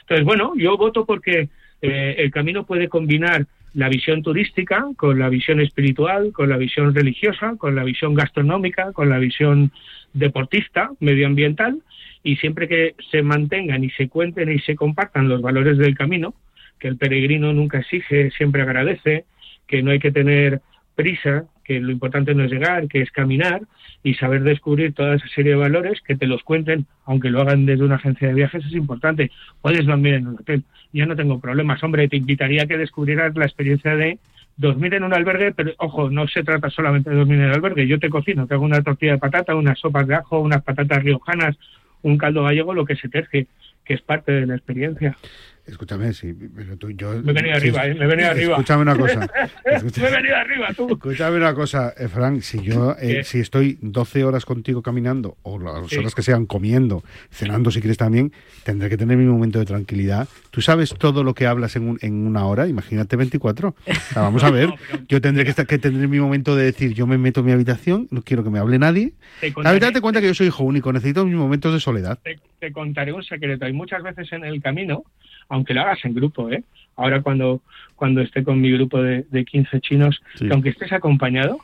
L: Entonces, bueno, yo voto porque eh, el camino puede combinar la visión turística con la visión espiritual, con la visión religiosa, con la visión gastronómica, con la visión deportista, medioambiental, y siempre que se mantengan y se cuenten y se compartan los valores del camino, que el peregrino nunca exige, siempre agradece, que no hay que tener prisa, que lo importante no es llegar, que es caminar y saber descubrir toda esa serie de valores, que te los cuenten, aunque lo hagan desde una agencia de viajes, es importante. Puedes dormir en un hotel, yo no tengo problemas. Hombre, te invitaría a que descubrieras la experiencia de dormir en un albergue, pero ojo, no se trata solamente de dormir en el albergue. Yo te cocino, te hago una tortilla de patata, unas sopas de ajo, unas patatas riojanas, un caldo gallego, lo que se terce, que es parte de la experiencia.
B: Escúchame, sí, pero tú, yo...
L: Me he venido
B: sí,
L: arriba, ¿eh? Me he venido arriba.
B: Escúchame una cosa.
L: me he venido arriba, tú.
B: Escúchame una cosa, eh, Frank, si yo eh, si estoy 12 horas contigo caminando, o las
L: Sí.
B: horas que sean comiendo, cenando si quieres también, tendré que tener mi momento de tranquilidad. ¿Tú sabes todo lo que hablas en, un- en una hora? Imagínate 24. O sea, vamos a ver, yo tendré que, estar- que tener mi momento de decir, yo me meto en mi habitación, no quiero que me hable nadie.
L: Te
B: La verdad, date cuenta que yo soy hijo único, necesito mis momentos de soledad.
L: te, te contaré un secreto. Hay muchas veces en el camino, aunque lo hagas en grupo, ¿eh? Ahora cuando, cuando esté con mi grupo de, de 15 chinos,
B: Sí.
L: que aunque estés acompañado,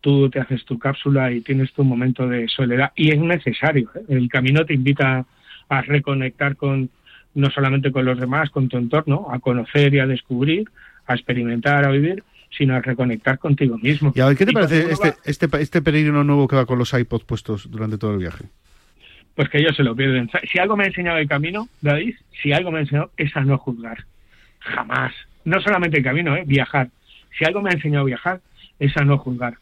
L: tú te haces tu cápsula y tienes tu momento de soledad. Y es necesario. ¿eh? El camino te invita a reconectar con no solamente con los demás, con tu entorno, a conocer y a descubrir, a experimentar, a vivir, sino a reconectar contigo mismo.
B: Y a ver, ¿qué te
L: Y
B: parece este,
L: va-
B: este, este peregrino nuevo que va con los iPods puestos durante todo el viaje?
L: Pues que ellos se lo pierden. Si algo me ha enseñado el camino, David, si algo me ha enseñado es a no juzgar. Jamás. No solamente el camino, ¿eh? viajar. Si algo me ha enseñado a viajar es a no juzgar.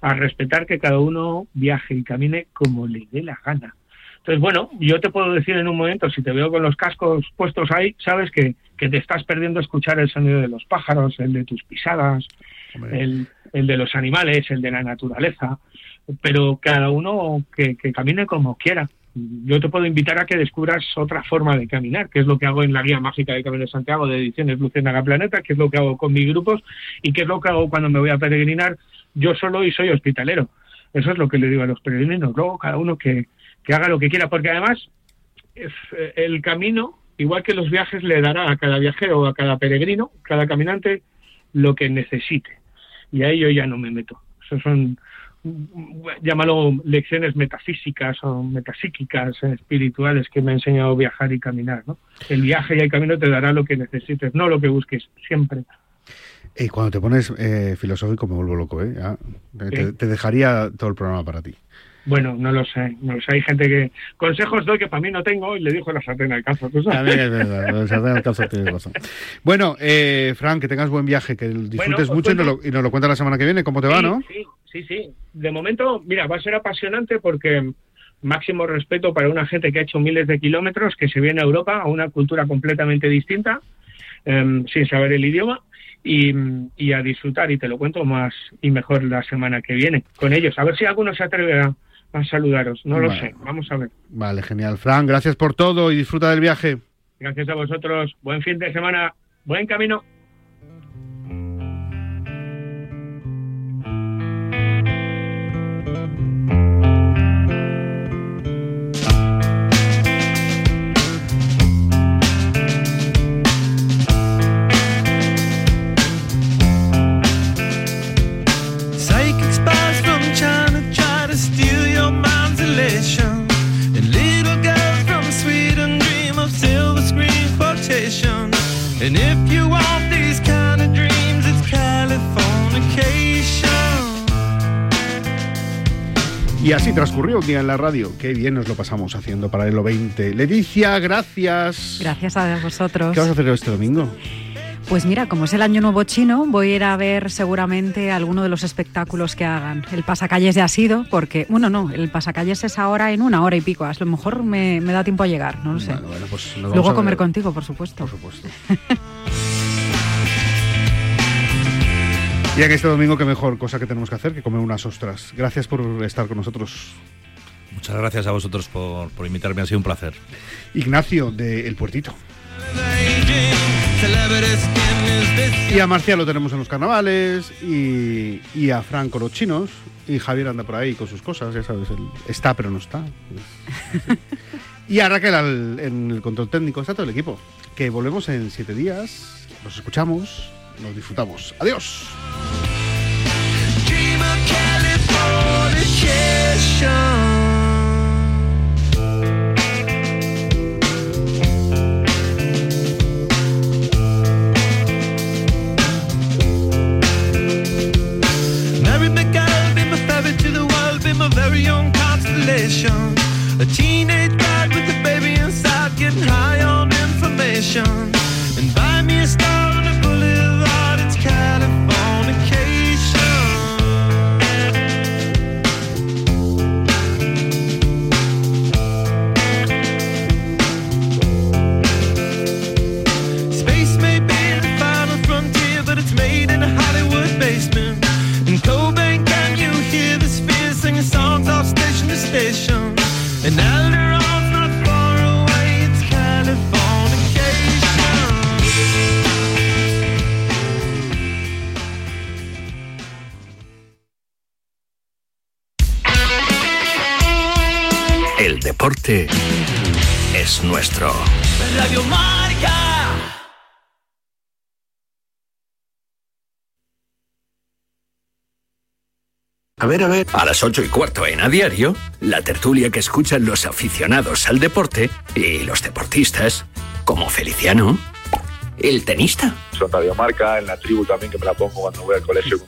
L: A respetar que cada uno viaje y camine como le dé la gana. Entonces, bueno, yo te puedo decir en un momento, si te veo con los cascos puestos ahí, sabes que, que te estás perdiendo escuchar el sonido de los pájaros, el de tus pisadas, el, el de los animales, el de la naturaleza. pero cada uno que, que camine como quiera. Yo te puedo invitar a que descubras otra forma de caminar, que es lo que hago en la guía mágica de Camino de Santiago de ediciones Luciérnaga Planeta, que es lo que hago con mis grupos y que es lo que hago cuando me voy a peregrinar yo solo y soy hospitalero. Eso es lo que le digo a los peregrinos. Luego cada uno que, que haga lo que quiera, porque además eh, el camino, igual que los viajes, le dará a cada viajero a cada peregrino, cada caminante, lo que necesite. Y ahí yo ya no me meto. Eso son, llámalo lecciones metafísicas o metapsíquicas, eh, espirituales que me ha enseñado viajar y caminar. ¿no? El viaje y el camino te dará lo que necesites, no lo que busques, siempre.
B: Y cuando te pones eh, filosófico me vuelvo loco, ¿eh? Ya, te, dejaría todo el programa para ti.
L: Bueno, no lo sé, no lo sé. Hay gente que consejos doy que para mí no tengo y le dijo la sartén al cazo. ¿tú sabes?
B: También es verdad, el sartén al calzo tienes razón. Bueno, eh, Fran, que tengas buen viaje, que disfrutes mucho y nos, lo, y nos lo cuentas la semana que viene, cómo te va, ¿no?
L: Sí, sí, sí. De momento, mira, va a ser apasionante porque máximo respeto para una gente que ha hecho miles de kilómetros, que se viene a Europa, a una cultura completamente distinta, em, sin saber el idioma. Y, y a disfrutar, y te lo cuento más y mejor la semana que viene con ellos. A ver si alguno se atreve a, a saludaros. No lo sé, vamos a ver.
B: Vale, genial. Fran, gracias por todo y disfruta del viaje.
L: Gracias a vosotros. Buen fin de semana. Buen camino.
M: And if you want these kind of dreams, it's Californication.
B: Y así transcurrió un día en la radio. Qué bien nos lo pasamos haciendo Paralelo 20. Leticia, gracias.
E: Gracias a vosotros.
B: ¿Qué vas a hacer este domingo?
E: Pues mira, como es el Año Nuevo Chino, voy a ir a ver seguramente alguno de los espectáculos que hagan. El pasacalles ya ha sido, porque, bueno, no, el pasacalles es ahora en una hora y pico. A lo mejor me, me da tiempo a llegar, no lo sé.
B: Bueno, pues nos vamos
E: Luego
B: a
E: comer
B: ver.
E: contigo, por supuesto.
B: Por supuesto. Y en este domingo, qué mejor cosa que tenemos que hacer que comer unas ostras. Gracias por estar con nosotros.
D: Muchas gracias a vosotros por, por invitarme, ha sido un placer.
B: Ignacio, de El Puertito. Y a Marcial lo tenemos en los carnavales. Y, y a Fran con los chinos. Y Javier anda por ahí con sus cosas, ya sabes. él está, pero no está. Y a Raquel al- en el control técnico. Está todo el equipo. Que volvemos en siete días. Nos escuchamos. Nos disfrutamos. Adiós.
M: Dream of a
J: las ocho y cuarto en A Diario, la tertulia que escuchan los aficionados al deporte y los deportistas, como Feliciano, el tenista.
N: Son Radio Marca, en la tribu también que me la pongo cuando voy al colegio